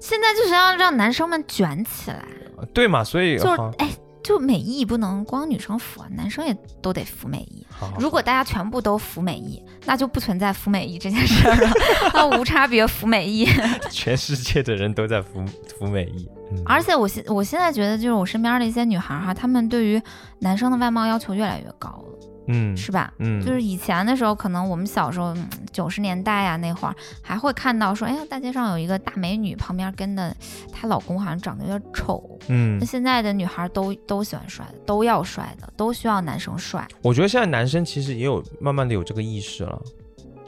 现在就是要让男生们卷起来，呃对嘛？所以就是哎，就美意不能光女生服啊，男生也都得服美意。好好。如果大家全部都服美意，那就不存在服美意这件事儿了，那无差别服美意。全世界的人都在服服美意，嗯而且我现我现在觉得，就是我身边的一些女孩儿哈，她们对于男生的外貌要求越来越高了，嗯是吧？嗯，就是以前的时候，可能我们小时候九十年代呀、那会儿，还会看到说，哎呀，大街上有一个大美女，旁边跟的她老公好像长得有点丑。嗯那，现在的女孩儿都都喜欢帅的，都要帅的，都需要男生帅。我觉得现在男生其实也有慢慢的有这个意识了，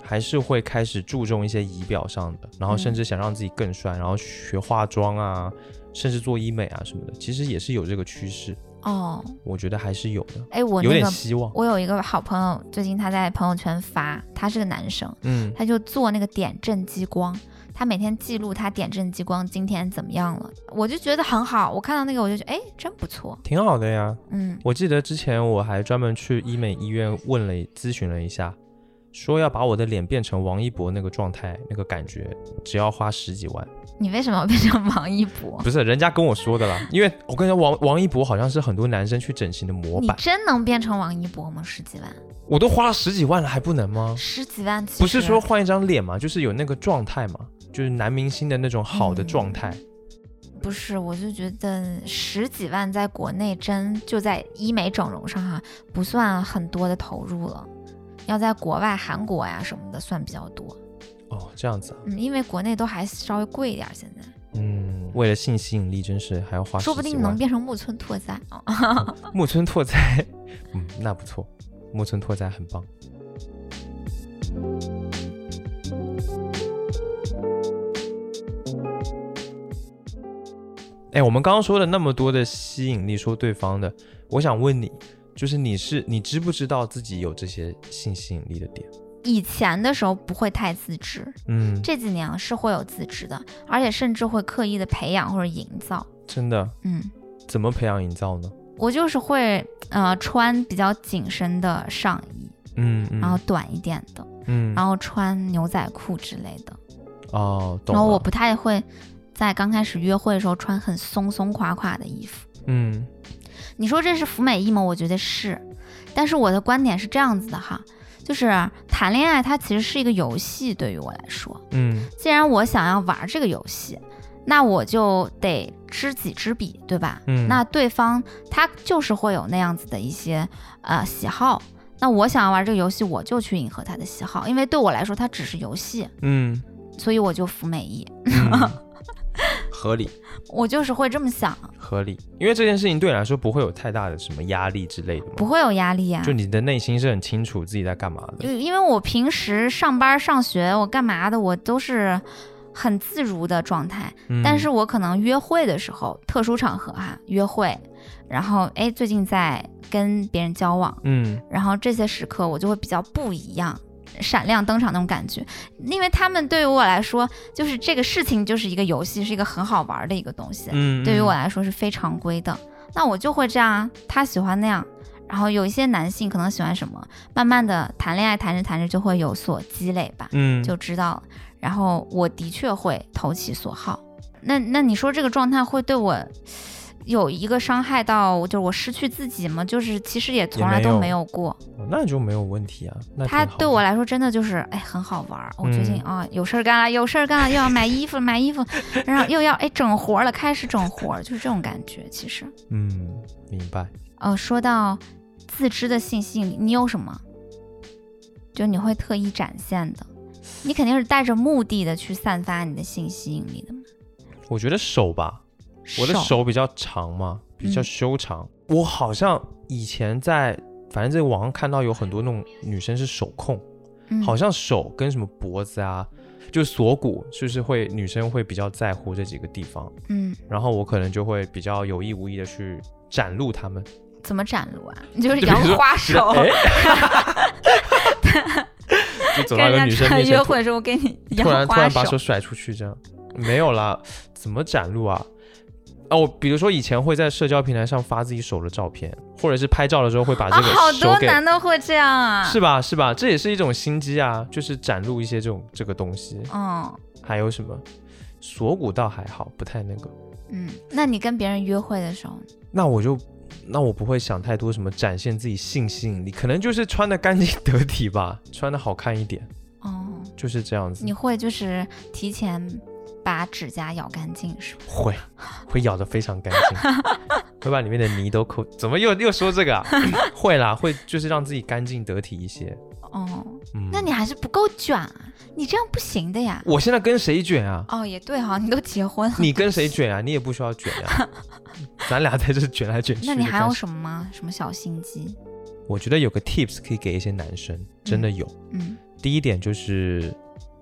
还是会开始注重一些仪表上的，然后甚至想让自己更帅，然后学化妆啊，甚至做医美啊什么的，其实也是有这个趋势，哦，我觉得还是有的，哎，我有那个点希望。我有一个好朋友，最近他在朋友圈发，他是个男生，嗯他就做那个点阵激光，他每天记录他点阵激光今天怎么样了，我就觉得很好。我看到那个我就觉得，哎，真不错。挺好的呀。嗯，我记得之前我还专门去医美医院问了咨询了一下，说要把我的脸变成王一博那个状态，那个感觉只要花十几万。你为什么要变成王一博？不是人家跟我说的啦，因为我跟你说，王王一博好像是很多男生去整形的模你板，真能变成王一博吗？十几万，我都花了十几万了，还不能吗？十几万不是说换一张脸嘛，就是有那个状态嘛，就是男明星的那种好的状态。不是，我就觉得十几万在国内真就在医美整容上哈，不算很多的投入了。要在国外，韩国呀什么的算比较多，哦，这样子啊，嗯，因为国内都还稍微贵一点儿，现在嗯，为了性吸引力，真是还要花说不定能变成木村拓哉啊。木村拓哉，嗯，那不错，木村拓哉很棒。哎，我们刚刚说了那么多的吸引力，说对方的，我想问你，就是你是你知不知道自己有这些性吸引力的点？以前的时候不会太自知，嗯，这几年啊是会有自知的，而且甚至会刻意的培养或者营造。真的嗯，怎么培养营造呢？我就是会呃穿比较紧身的上衣，嗯嗯，然后短一点的，嗯，然后穿牛仔裤之类的。哦，懂了然后我不太会在刚开始约会的时候穿很松松垮垮的衣服。嗯你说这是服美意吗？我觉得是，但是我的观点是这样子的哈，就是谈恋爱它其实是一个游戏，对于我来说，嗯。既然我想要玩这个游戏，那我就得知己知彼，对吧？嗯，那对方他就是会有那样子的一些呃喜好，那我想要玩这个游戏，我就去迎合他的喜好，因为对我来说它只是游戏，嗯。所以我就服美意，嗯。合理。我就是会这么想，合理，因为这件事情对你来说不会有太大的什么压力之类的嘛，不会有压力呀、就你的内心是很清楚自己在干嘛的。因因为我平时上班上学，我干嘛的，我都是很自如的状态。嗯。但是我可能约会的时候，特殊场合哈，约会，然后哎，最近在跟别人交往，嗯。然后这些时刻我就会比较不一样，闪亮登场那种感觉，因为他们对于我来说，就是这个事情就是一个游戏，是一个很好玩的一个东西，嗯，对于嗯我来说是非常规的。那我就会这样啊，他喜欢那样。然后有一些男性可能喜欢什么，慢慢的谈恋爱谈着谈着就会有所积累吧，嗯，就知道了。然后我的确会投其所好。那那你说这个状态会对我有一个伤害到，就是我失去自己吗？就是其实也从来都没有过。哦那就没有问题啊。那它挺好的对我来说真的就是哎很好玩儿。我最近嗯啊有事儿干了，有事儿干了，又要买衣服买衣服，然后又要哎整活儿了，开始整活儿，就是这种感觉。其实嗯，明白。呃，说到自知的性吸引力，你有什么？就你会特意展现的，你肯定是带着目的的去散发你的性吸引力的嘛。我觉得手吧，我的手比较长嘛，比较嗯。修长。我好像以前在，反正在网上看到有很多那种女生是手控，嗯。好像手跟什么脖子啊，就锁骨，就是会女生会比较在乎这几个地方。嗯，然后我可能就会比较有意无意的去展露他们，怎么展露啊？你就是摇花手，哎，就走到一个女生面前，约会的时候给你摇突然突花然把手甩出去，这样。没有啦，怎么展露啊？哦，我比如说以前会在社交平台上发自己手的照片，或者是拍照的时候会把这啊，个好多，男的会这样啊。是吧？是吧？这也是一种心机啊，就是展露一些这种这个东西。嗯还有什么锁骨倒还好，不太那个。嗯，那你跟别人约会的时候，那我就那我不会想太多什么展现自己性吸引力，可能就是穿的干净得体吧，穿的好看一点，哦，就是这样子你。会就是提前把指甲咬干净是吗？会会咬得非常干净，会把里面的泥都抠。怎么又又说这个啊？会啦，会就是让自己干净得体一些。哦，嗯，那你还是不够卷啊，你这样不行的呀。我现在跟谁卷啊？哦，也对哈，你都结婚了，你跟谁卷啊？你也不需要卷呀、咱俩在这卷来卷去。那你还有？什么吗？什么小心机？我觉得有个 tips 可以给一些男生，真的有。嗯第一点就是，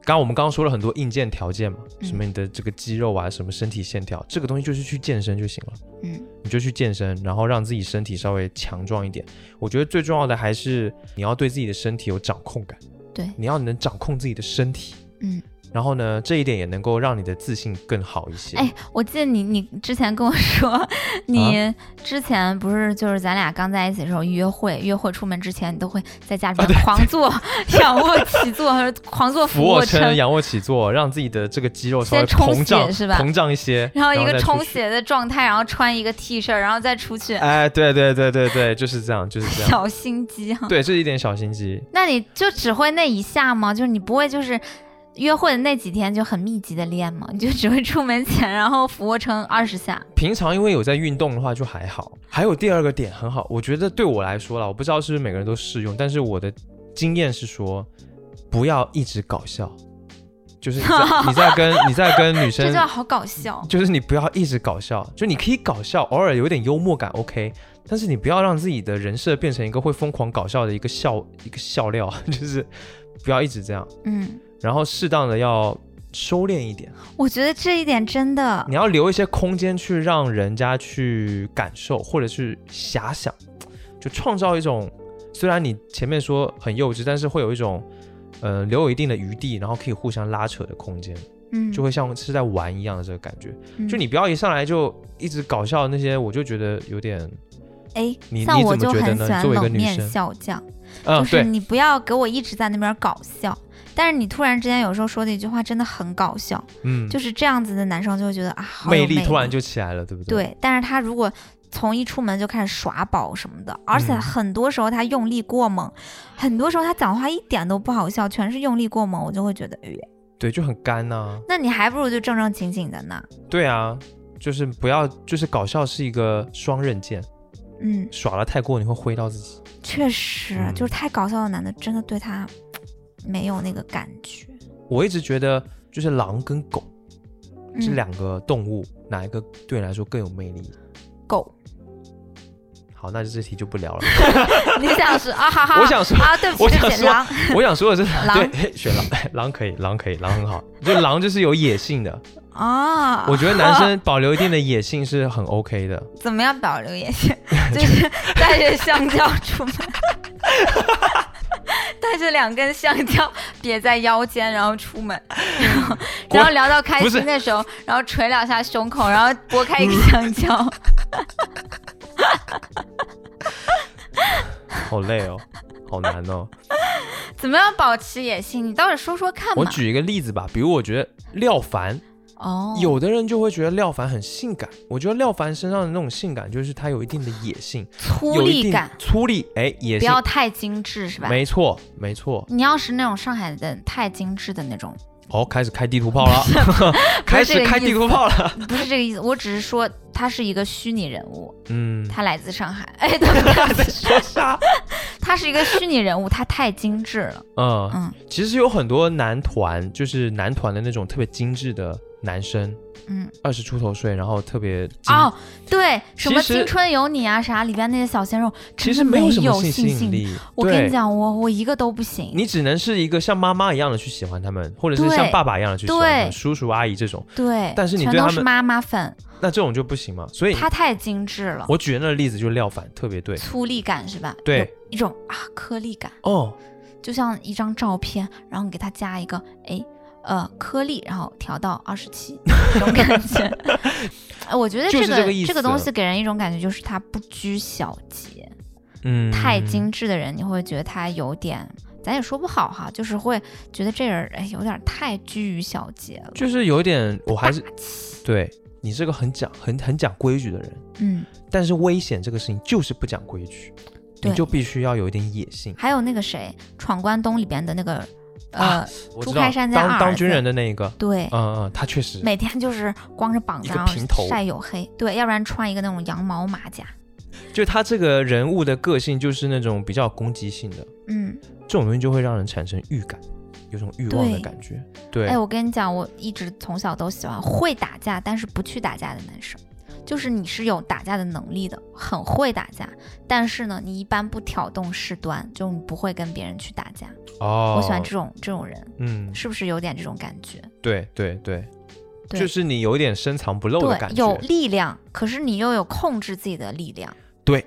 刚刚我们刚刚说了很多硬件条件嘛，嗯什么你的这个肌肉啊，什么身体线条，这个东西就是去健身就行了。嗯你就去健身，然后让自己身体稍微强壮一点。我觉得最重要的还是你要对自己的身体有掌控感，对，你要能掌控自己的身体。嗯。然后呢，这一点也能够让你的自信更好一些。哎，我记得你你之前跟我说，你之前不是就是咱俩刚在一起的时候约会，约会出门之前你都会在家里面狂做 仰卧起坐，还是狂做俯卧卧撑、仰卧起坐，让自己的这个肌肉稍微先充膨胀，是吧膨胀一些，然后一个。充血的状态，然后穿一个 T 恤，然后再出去，哎，对对对对对，就是这样，就是这样。小心机哈。对，这是一点小心机。那你就只会那一下吗？就是你不会就是约会的那几天就很密集的练嘛？你 就只会出门前然后俯卧撑二十下。平常因为有在运动的话就还好。还有第二个点很好，我觉得对我来说啦，我不知道是不是每个人都适用，但是我的经验是说，不要一直搞笑，就是你在 你在跟你在跟女这生句话好搞笑。就是你不要一直搞笑，就你可以搞笑，偶尔有点幽默感 OK，但是你不要让自己的人设变成一个会疯狂搞笑的一个笑一个笑料，就是不要一直这样，嗯，然后适当的要收敛一点，我觉得这一点真的。你要留一些空间去让人家去感受或者是遐想，就创造一种虽然你前面说很幼稚，但是会有一种呃留有一定的余地，然后可以互相拉扯的空间，嗯，就会像是在玩一样的这个感觉。嗯。就你不要一上来就一直搞笑那些，我就觉得有点，哎你，你像我就怎么觉得呢？很喜欢作为一个女冷面生笑匠，嗯，就是对，你不要给我一直在那边搞笑，但是你突然之间有时候说的一句话真的很搞笑，嗯，就是这样子的男生就会觉得啊，魅魅力。突然就起来了，对不对？对，但是他如果从一出门就开始耍宝什么的，而且嗯。很多时候他用力过猛，很多时候他讲话一点都不好笑，全是用力过猛，我就会觉得，哎对，就很干呐、那你还不如就正正经经的呢。对啊，就是不要，就是搞笑是一个双刃剑，嗯，耍的太过你会挥到自己。确实，嗯。就是太搞笑的男的，真的对他没有那个感觉。我一直觉得，就是狼跟狗这嗯两个动物，哪一个对你来说更有魅力？狗，好，那这题就不聊了。你想说啊？哈哈，我想说啊，对不起，我想说我想说的是，狼对，选狼，狼可以，狼可以，狼很好。就狼就是有野性的，啊。我觉得男生保留一定的野性是很 OK 的。怎么样保留野性？就是带着香蕉出门，带着两根香蕉别在腰间，然后出门，然 后然后聊到开心的时候，然后捶两下胸口，然后拨开一个香蕉。好累哦，好难哦。怎么样保持野性？你倒是说说看嘛。我举一个例子吧，比如我觉得廖凡，哦，有的人就会觉得廖凡很性感，我觉得廖凡身上的那种性感，就是他有一定的野性，粗粝感，粗粝，哎，野性不要，太精致，是吧？没错，没错。你要是那种上海的太精致的那种，哦，开始开地图炮了，开始开地图炮了。不是这个意思，我只是说他是一个虚拟人物，嗯，他来自上海。哎，对对对，说啥？他是一个虚拟人物，他太精致了。嗯，嗯其实有很多男团，就是男团的那种特别精致的男生，嗯，二十出头岁，然后特别哦，对，什么青春有你啊啥里边那些小鲜肉，其实没有什么吸引力。我跟你讲，我我一个都不行。你只能是一个像妈妈一样的去喜欢他们，或者是像爸爸一样的去喜欢他们，对叔叔阿姨这种，对，但是你全对他们都是妈妈粉，那这种就不行嘛。所以他太精致了，我举的那个例子就是廖凡，特别对。粗粝感是吧？对一种啊颗粒感，哦，就像一张照片，然后你给他加一个哎呃颗粒，然后调到二十七这种感觉。呃我觉得这个这这个东西给人一种感觉，就是它不拘小节。嗯，太精致的人，你会觉得他有点，咱也说不好哈，就是会觉得这人哎有点太拘于小节了。就是有点，我还是对你是个很讲很很讲规矩的人，嗯，但是危险这个事情就是不讲规矩，你对就必须要有一点野性。还有那个谁，《闯关东》里边的那个呃，朱开山家二当当军人的那一个，对。嗯嗯，他确实每天就是光着膀子，然后平头晒黝黑，对，要不然穿一个那种羊毛马甲，就他这个人物的个性就是那种比较攻击性的，嗯，这种东西就会让人产生预感，有种欲望的感觉。对，哎，我跟你讲，我一直从小都喜欢会打架但是不去打架的男生，就是你是有打架的能力的，很会打架，但是呢，你一般不挑动事端，就你不会跟别人去打架。哦，我喜欢这种这种人，嗯，是不是有点这种感觉？对对对，对就是你有点深藏不露的感觉，有。力量，可是你又有控制自己的力量，对，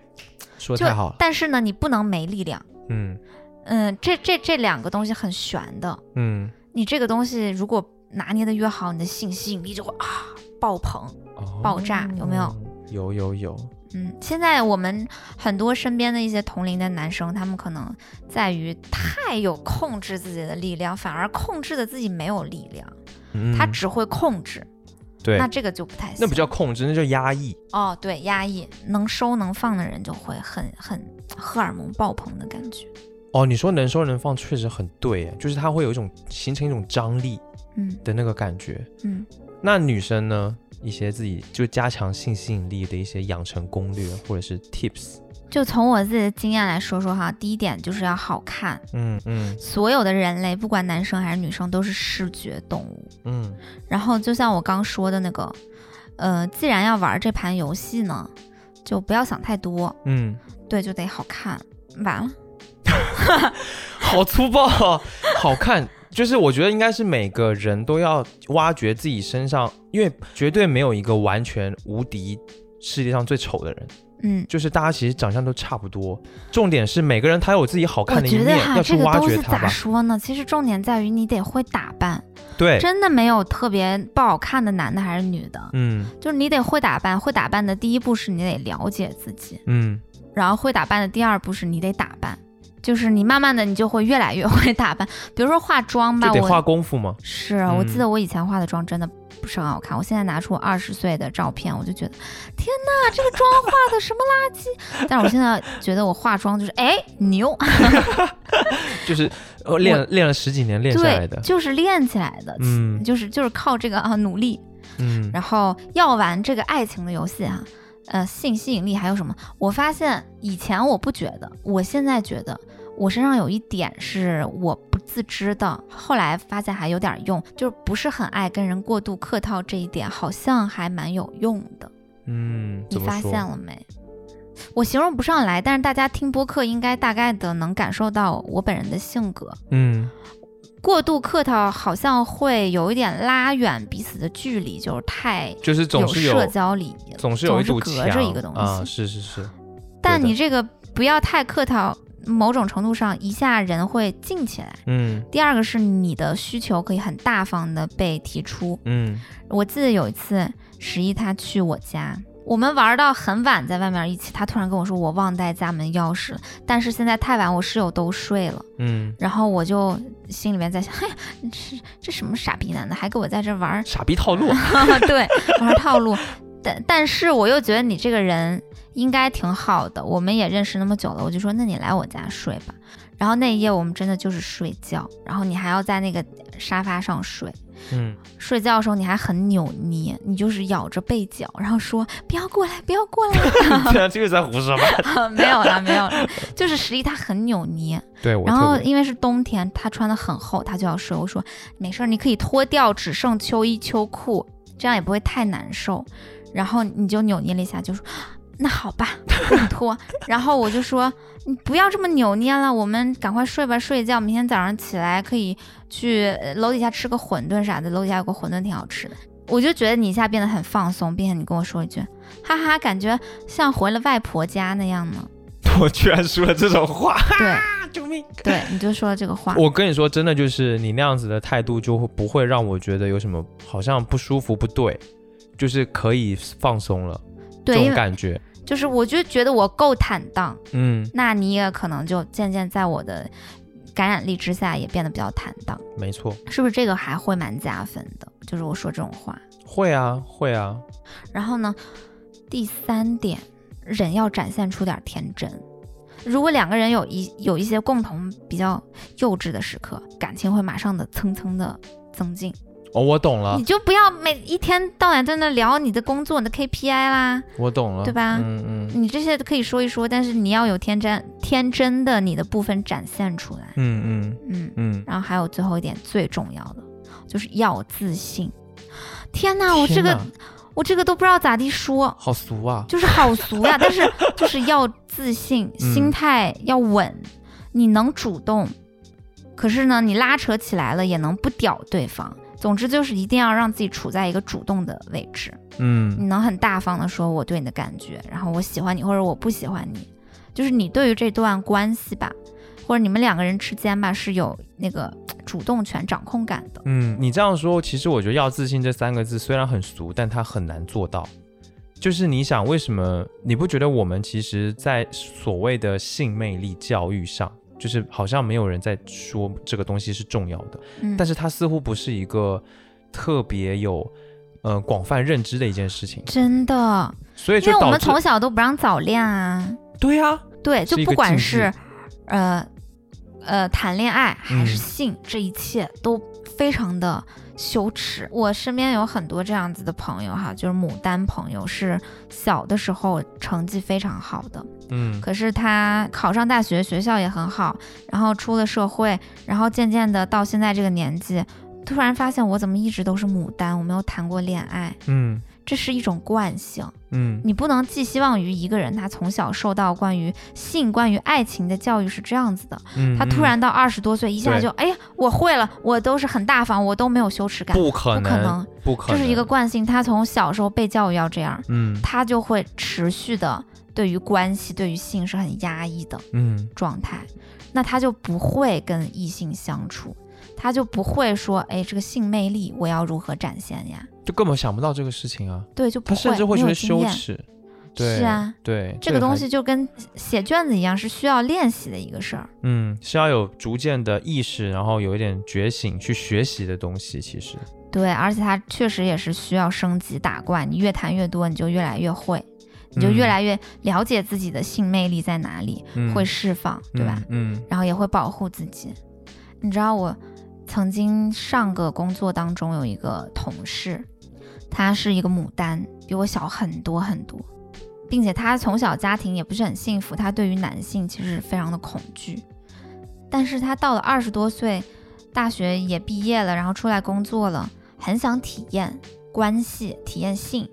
说太好了。但是呢，你不能没力量。嗯嗯，这这这两个东西很悬的，嗯，你这个东西如果拿捏的越好，你的性吸引力就会啊爆棚。哦爆炸有没有？有有有，嗯，现在我们很多身边的一些同龄的男生，他们可能在于太有控制自己的力量，反而控制的自己没有力量，嗯他只会控制，对那，这个就不太行。那不叫控制，那叫压抑。哦，对，压抑，能收能放的人就会很很荷尔蒙爆棚的感觉。哦，你说能收能放确实很对，就是他会有一种形成一种张力嗯的那个感觉。嗯，那女生呢？一些自己就加强性吸引力的一些养成攻略或者是 tips。就从我自己的经验来说说哈，第一点就是要好看。嗯嗯所有的人类，不管男生还是女生，都是视觉动物。嗯，然后就像我刚说的那个，呃，既然要玩这盘游戏呢，就不要想太多，嗯，对，就得好看。完了，好粗暴、哦，好看。就是我觉得应该是每个人都要挖掘自己身上，因为绝对没有一个完全无敌世界上最丑的人，嗯，就是大家其实长相都差不多。重点是每个人他有自己好看的一觉得面，哈，要去这个挖东西咋掘它吧。说呢？其实重点在于你得会打扮，对，真的没有特别不好看的男的还是女的，嗯就是你得会打扮。会打扮的第一步是你得了解自己，嗯，然后会打扮的第二步是你得打扮，就是你慢慢的你就会越来越 会打扮。比如说化妆吧，得花功夫吗。是啊我记嗯得我以前化的妆真的不是很好看，我现在拿出我二十岁的照片，我就觉得天哪，这个妆化的什么垃圾！但是我现在觉得我化妆就是哎牛，就是呃练了练了十几年练下来的，。就是练起来的，嗯就是就是靠这个啊努力。嗯然后要玩这个爱情的游戏啊、呃，性吸引力还有什么？我发现以前我不觉得，我现在觉得我身上有一点是我不自知的，后来发现还有点用，就是不是很爱跟人过度客套这一点，好像还蛮有用的。嗯，你发？现了没？我形容不上来，但是大家听播客应该大概的能感受到我本人的性格。嗯过度客套好像会有一点拉远彼此的距离，就是太就是总是有社交礼仪，总是有一堵隔着一个东西啊，是是是，但你这个不要太客套，某种程度上一下人会静起来。嗯第二个是你的需求可以很大方的被提出。嗯我记得有一次十一他去我家，我们玩到很晚，在外面一起，他突然跟我说我忘带家门钥匙了，但是现在太晚，我室友都睡了。嗯，然后我就心里面在想，哎呀，这这什么傻逼男的，还跟我在这玩儿傻逼套路。对，玩套路。但但是我又觉得你这个人应该挺好的，我们也认识那么久了，我就说那你来我家睡吧。然后那一夜我们真的就是睡觉，然后你还要在那个沙发上睡。嗯，睡觉的时候你还很扭捏，你就是咬着被角，然后说不要过来，不要过来。对啊，这个在胡说八道。没有了，没有了，就是实际他很扭捏。对，我然后因为是冬天，他穿的很厚，他就要睡。我说没事儿，你可以脱掉，只剩秋衣秋裤，这样也不会太难受。然后你就扭捏了一下，就说 那好吧，不脱。然后我就说你不要这么扭捏了，我们赶快睡吧，睡觉。明天早上起来可以去呃楼底下吃个馄饨啥的，楼底下有个馄饨挺好吃的。我就觉得你一下变得很放松，并且你跟我说一句，哈哈，感觉像回了外婆家那样呢。我居然说了这种话，对 救命！对，你就说了这个话。我跟你说，真的就是你那样子的态度，就会不会让我觉得有什么好像不舒服、不对，就是可以放松了对，这种感觉。就是我就觉得我够坦荡，嗯，那你也可能就渐渐在我的感染力之下也变得比较坦荡，没错，是不是？这个还会蛮加分的，就是我说这种话。会啊，会啊。然后呢，第三点，人要展现出点天真。如果两个人有一有一些共同比较幼稚的时刻，感情会马上的蹭蹭的增进。哦，我懂了你，就不要每一天到晚在那聊你的工作、你的 KPI 啦，我懂了，对吧嗯嗯你这些可以说一说，但是你要有天真天真的你的部分展现出来。嗯嗯嗯，嗯，然后还有最后一点最重要的，就是要自信。天哪，我这个我这个都不知道咋地说，好俗啊。就是好俗呀。但是就是要自信，嗯心态要稳，你能主动，可是呢，你拉扯起来了也能不屌对方。总之就是一定要让自己处在一个主动的位置，嗯你能很大方的说我对你的感觉，然后我喜欢你或者我不喜欢你，就是你对于这段关系吧，或者你们两个人之间吧是有那个主动权、掌控感的。嗯，你这样说，其实我觉得“要自信”这三个字虽然很俗，但它很难做到。就是你想，为什么你不觉得我们其实，在所谓的性魅力教育上，就是好像没有人在说这个东西是重要的，嗯，但是它似乎不是一个特别有呃广泛认知的一件事情，真的，所以因为我们从小都不让早恋啊，对啊，对，就不管是呃呃谈恋爱还是嗯。性，这一切都非常的羞耻。我身边有很多这样子的朋友哈，就是牡丹朋友，是小的时候成绩非常好的，嗯。可是他考上大学，学校也很好，然后出了社会，然后渐渐的到现在这个年纪，突然发现我怎么一直都是牡丹，我没有谈过恋爱，嗯这是一种惯性。嗯你不能寄希望于一个人，他从小受到关于性、关于爱情的教育是这样子的，嗯，他突然到二十多岁，一下就哎呀，我会了，我都是很大方，我都没有羞耻感，不可能，不可能，不可能，这是一个惯性。他从小时候被教育要这样，嗯他就会持续的对于关系、对于性是很压抑的嗯状态，那他就不会跟异性相处，他就不会说，哎，这个性魅力我要如何展现呀？就根本想不到这个事情啊，对，就不他甚至会没觉得。羞耻。对，是啊，对，这个东西就跟写卷子一样，是需要练习的一个事儿。嗯，是要有逐渐的意识，然后有一点觉醒去学习的东西。其实，对，而且它确实也是需要升级打怪，你越谈越多，你就越来越会，你就越嗯来越了解自己的性魅力在哪里，嗯会释放，对吧？嗯？然后也会保护自己。你知道我曾经上个工作当中有一个同事，他是一个牡丹，比我小很多很多，并且他从小家庭也不是很幸福，他对于男性其实非常的恐惧。但是他到了二十多岁，大学也毕业了，然后出来工作了，很想体验关系，体验性，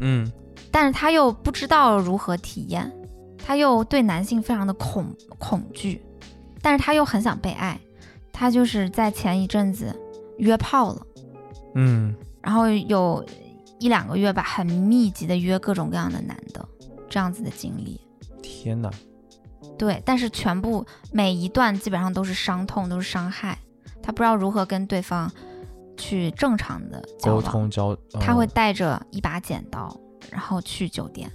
嗯。但是他又不知道如何体验，他又对男性非常的恐恐惧，但是他又很想被爱，他就是在前一阵子约炮了，嗯然后有一两个月吧，很密集的约各种各样的男的，这样子的经历。天哪，对，但是全部每一段基本上都是伤痛，都是伤害，他不知道如何跟对方去正常的交沟，通交，他会嗯带着一把剪刀，然后去酒店，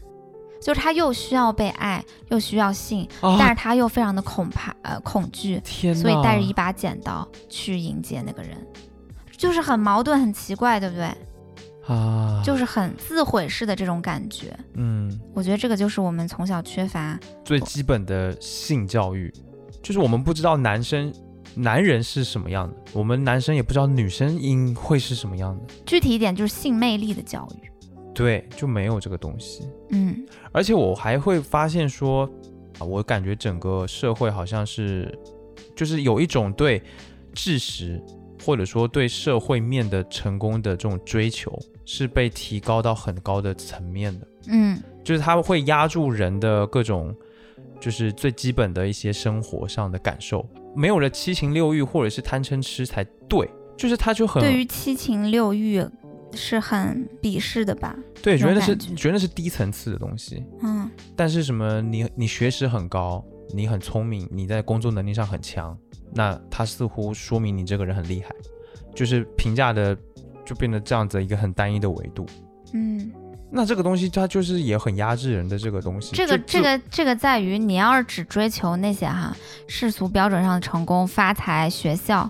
就是他又需要被爱，又需要性，但啊是他又非常的恐怕呃恐惧，所以带着一把剪刀去迎接那个人，就是很矛盾、很奇怪，对不对？啊，就是很自毁式的这种感觉。嗯，我觉得这个就是我们从小缺乏，最基本的性教育，就是我们不知道男生。男人是什么样的，我们男生也不知道女生应会是什么样的，具体一点就是性魅力的教育。对，就没有这个东西。嗯而且我还会发现说，啊我感觉整个社会好像是，就是有一种对知识或者说对社会面的成功的这种追求，是被提高到很高的层面的，嗯就是它会压住人的各种，就是最基本的一些生活上的感受，没有了七情六欲或者是贪嗔痴才对，就是他就很对于七情六欲是很鄙视的吧？对，觉得那是觉觉得那是低层次的东西。嗯但是什么你你学识很高，你很聪明，你在工作能力上很强，那他似乎说明你这个人很厉害，就是评价的就变得这样子一个很单一的维度。嗯，那这个东西它就是也很压制人的这个东西。这个这个这个在于你要是只追求那些哈世俗标准上的成功、发财、学校，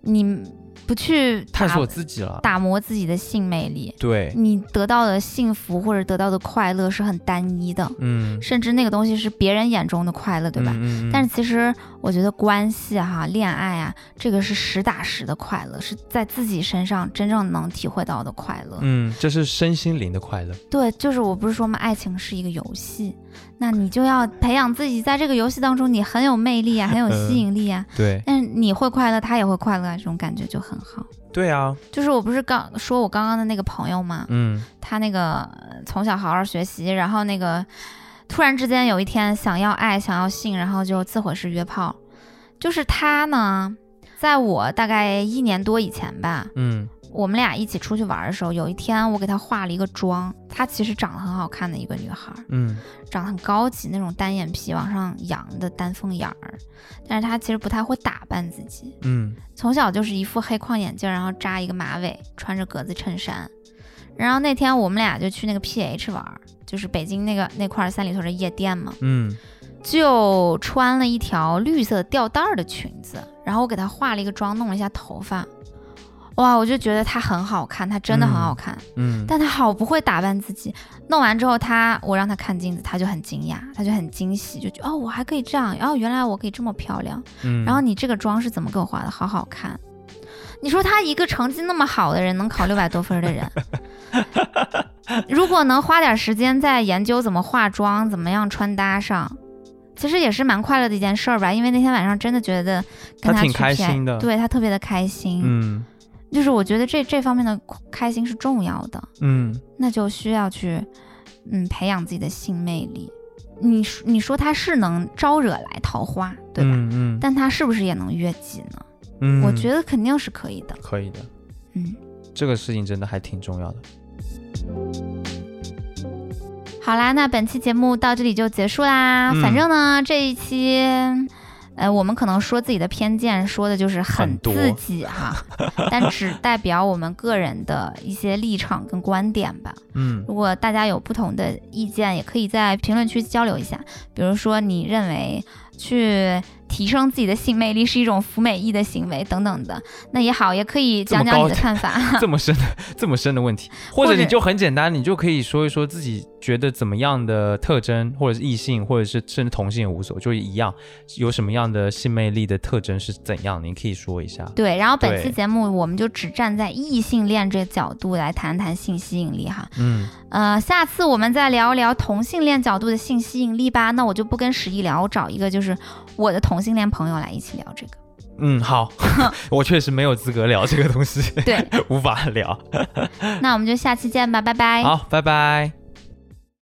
你不去探索自己了。打磨自己的性魅力，对，你得到的幸福或者得到的快乐是很单一的，嗯，甚至那个东西是别人眼中的快乐，对吧？嗯嗯但是其实我觉得关系哈、恋爱啊，这个是实打实的快乐，是在自己身上真正能体会到的快乐。嗯，这是身心灵的快乐。对，就是我不是说嘛，爱情是一个游戏，那你就要培养自己在这个游戏当中，你很有魅力啊，很有吸引力啊。对，但是你会快乐，他也会快乐啊，这种感觉就很好。对啊，就是我不是刚说我刚刚的那个朋友嘛？嗯他那个呃从小好好学习，然后那个突然之间有一天想要爱，想要性，然后就自毁式约炮。就是他呢，在我大概一年多以前吧，嗯我们俩一起出去玩的时候，有一天我给他化了一个妆，她其实长得很好看的一个女孩，嗯长得很高级那种单眼皮往上扬的丹凤眼儿，但是她其实不太会打扮自己，嗯从小就是一副黑框眼镜，然后扎一个马尾，穿着格子衬衫。然后那天我们俩就去那个 PH 玩儿，就是北京那个那块儿三里屯的夜店嘛，嗯就穿了一条绿色吊带儿的裙子，然后我给她化了一个妆，弄了一下头发。哇，我就觉得她很好看，她真的很好看，嗯，但她好不会打扮自己。弄完之后她，我让她看镜子，她就很惊讶，她就很惊喜，就觉得哦，我还可以这样，哦，原来我可以这么漂亮。嗯然后你这个妆是怎么给我化的？好好看。你说他一个成绩那么好的人，能考六百多分的人，如果能花点时间在研究怎么化妆、怎么样穿搭上，其实也是蛮快乐的一件事儿吧。因为那天晚上真的觉得跟去他挺开心的对他特别的开心。嗯就是我觉得这这方面的开心是重要的，嗯那就需要去嗯培养自己的性魅力。你说你说他是能招惹来桃花，对吧？嗯嗯但他是不是也能越级呢？嗯，我觉得肯定是可以的。可以的。嗯，这个事情真的还挺重要的。好啦，那本期节目到这里就结束啦。嗯反正呢，这一期，呃，我们可能说自己的偏见，说的就是很多自己哈，但只代表我们个人的一些立场跟观点吧。嗯如果大家有不同的意见，也可以在评论区交流一下。比如说，你认为去提升自己的性魅力是一种服美役的行为等等的，那也好，也可以讲讲你的看法。这么深的 这么深的问题，或者你就很简单，你就可以说一说自己觉得怎么样的特征，或者是异性，或者是甚至同性也无所谓，就一样，有什么样的性魅力的特征是怎样，你可以说一下。对，然后本期节目我们就只站在异性恋这个角度来谈谈性吸引力哈。嗯，呃，下次我们再聊一聊同性恋角度的性吸引力吧。那我就不跟十一聊，我找一个就是我的同性恋朋友来一起聊这个。嗯，好，我确实没有资格聊这个东西，对，无法聊。那我们就下期见吧，拜拜。好，拜拜。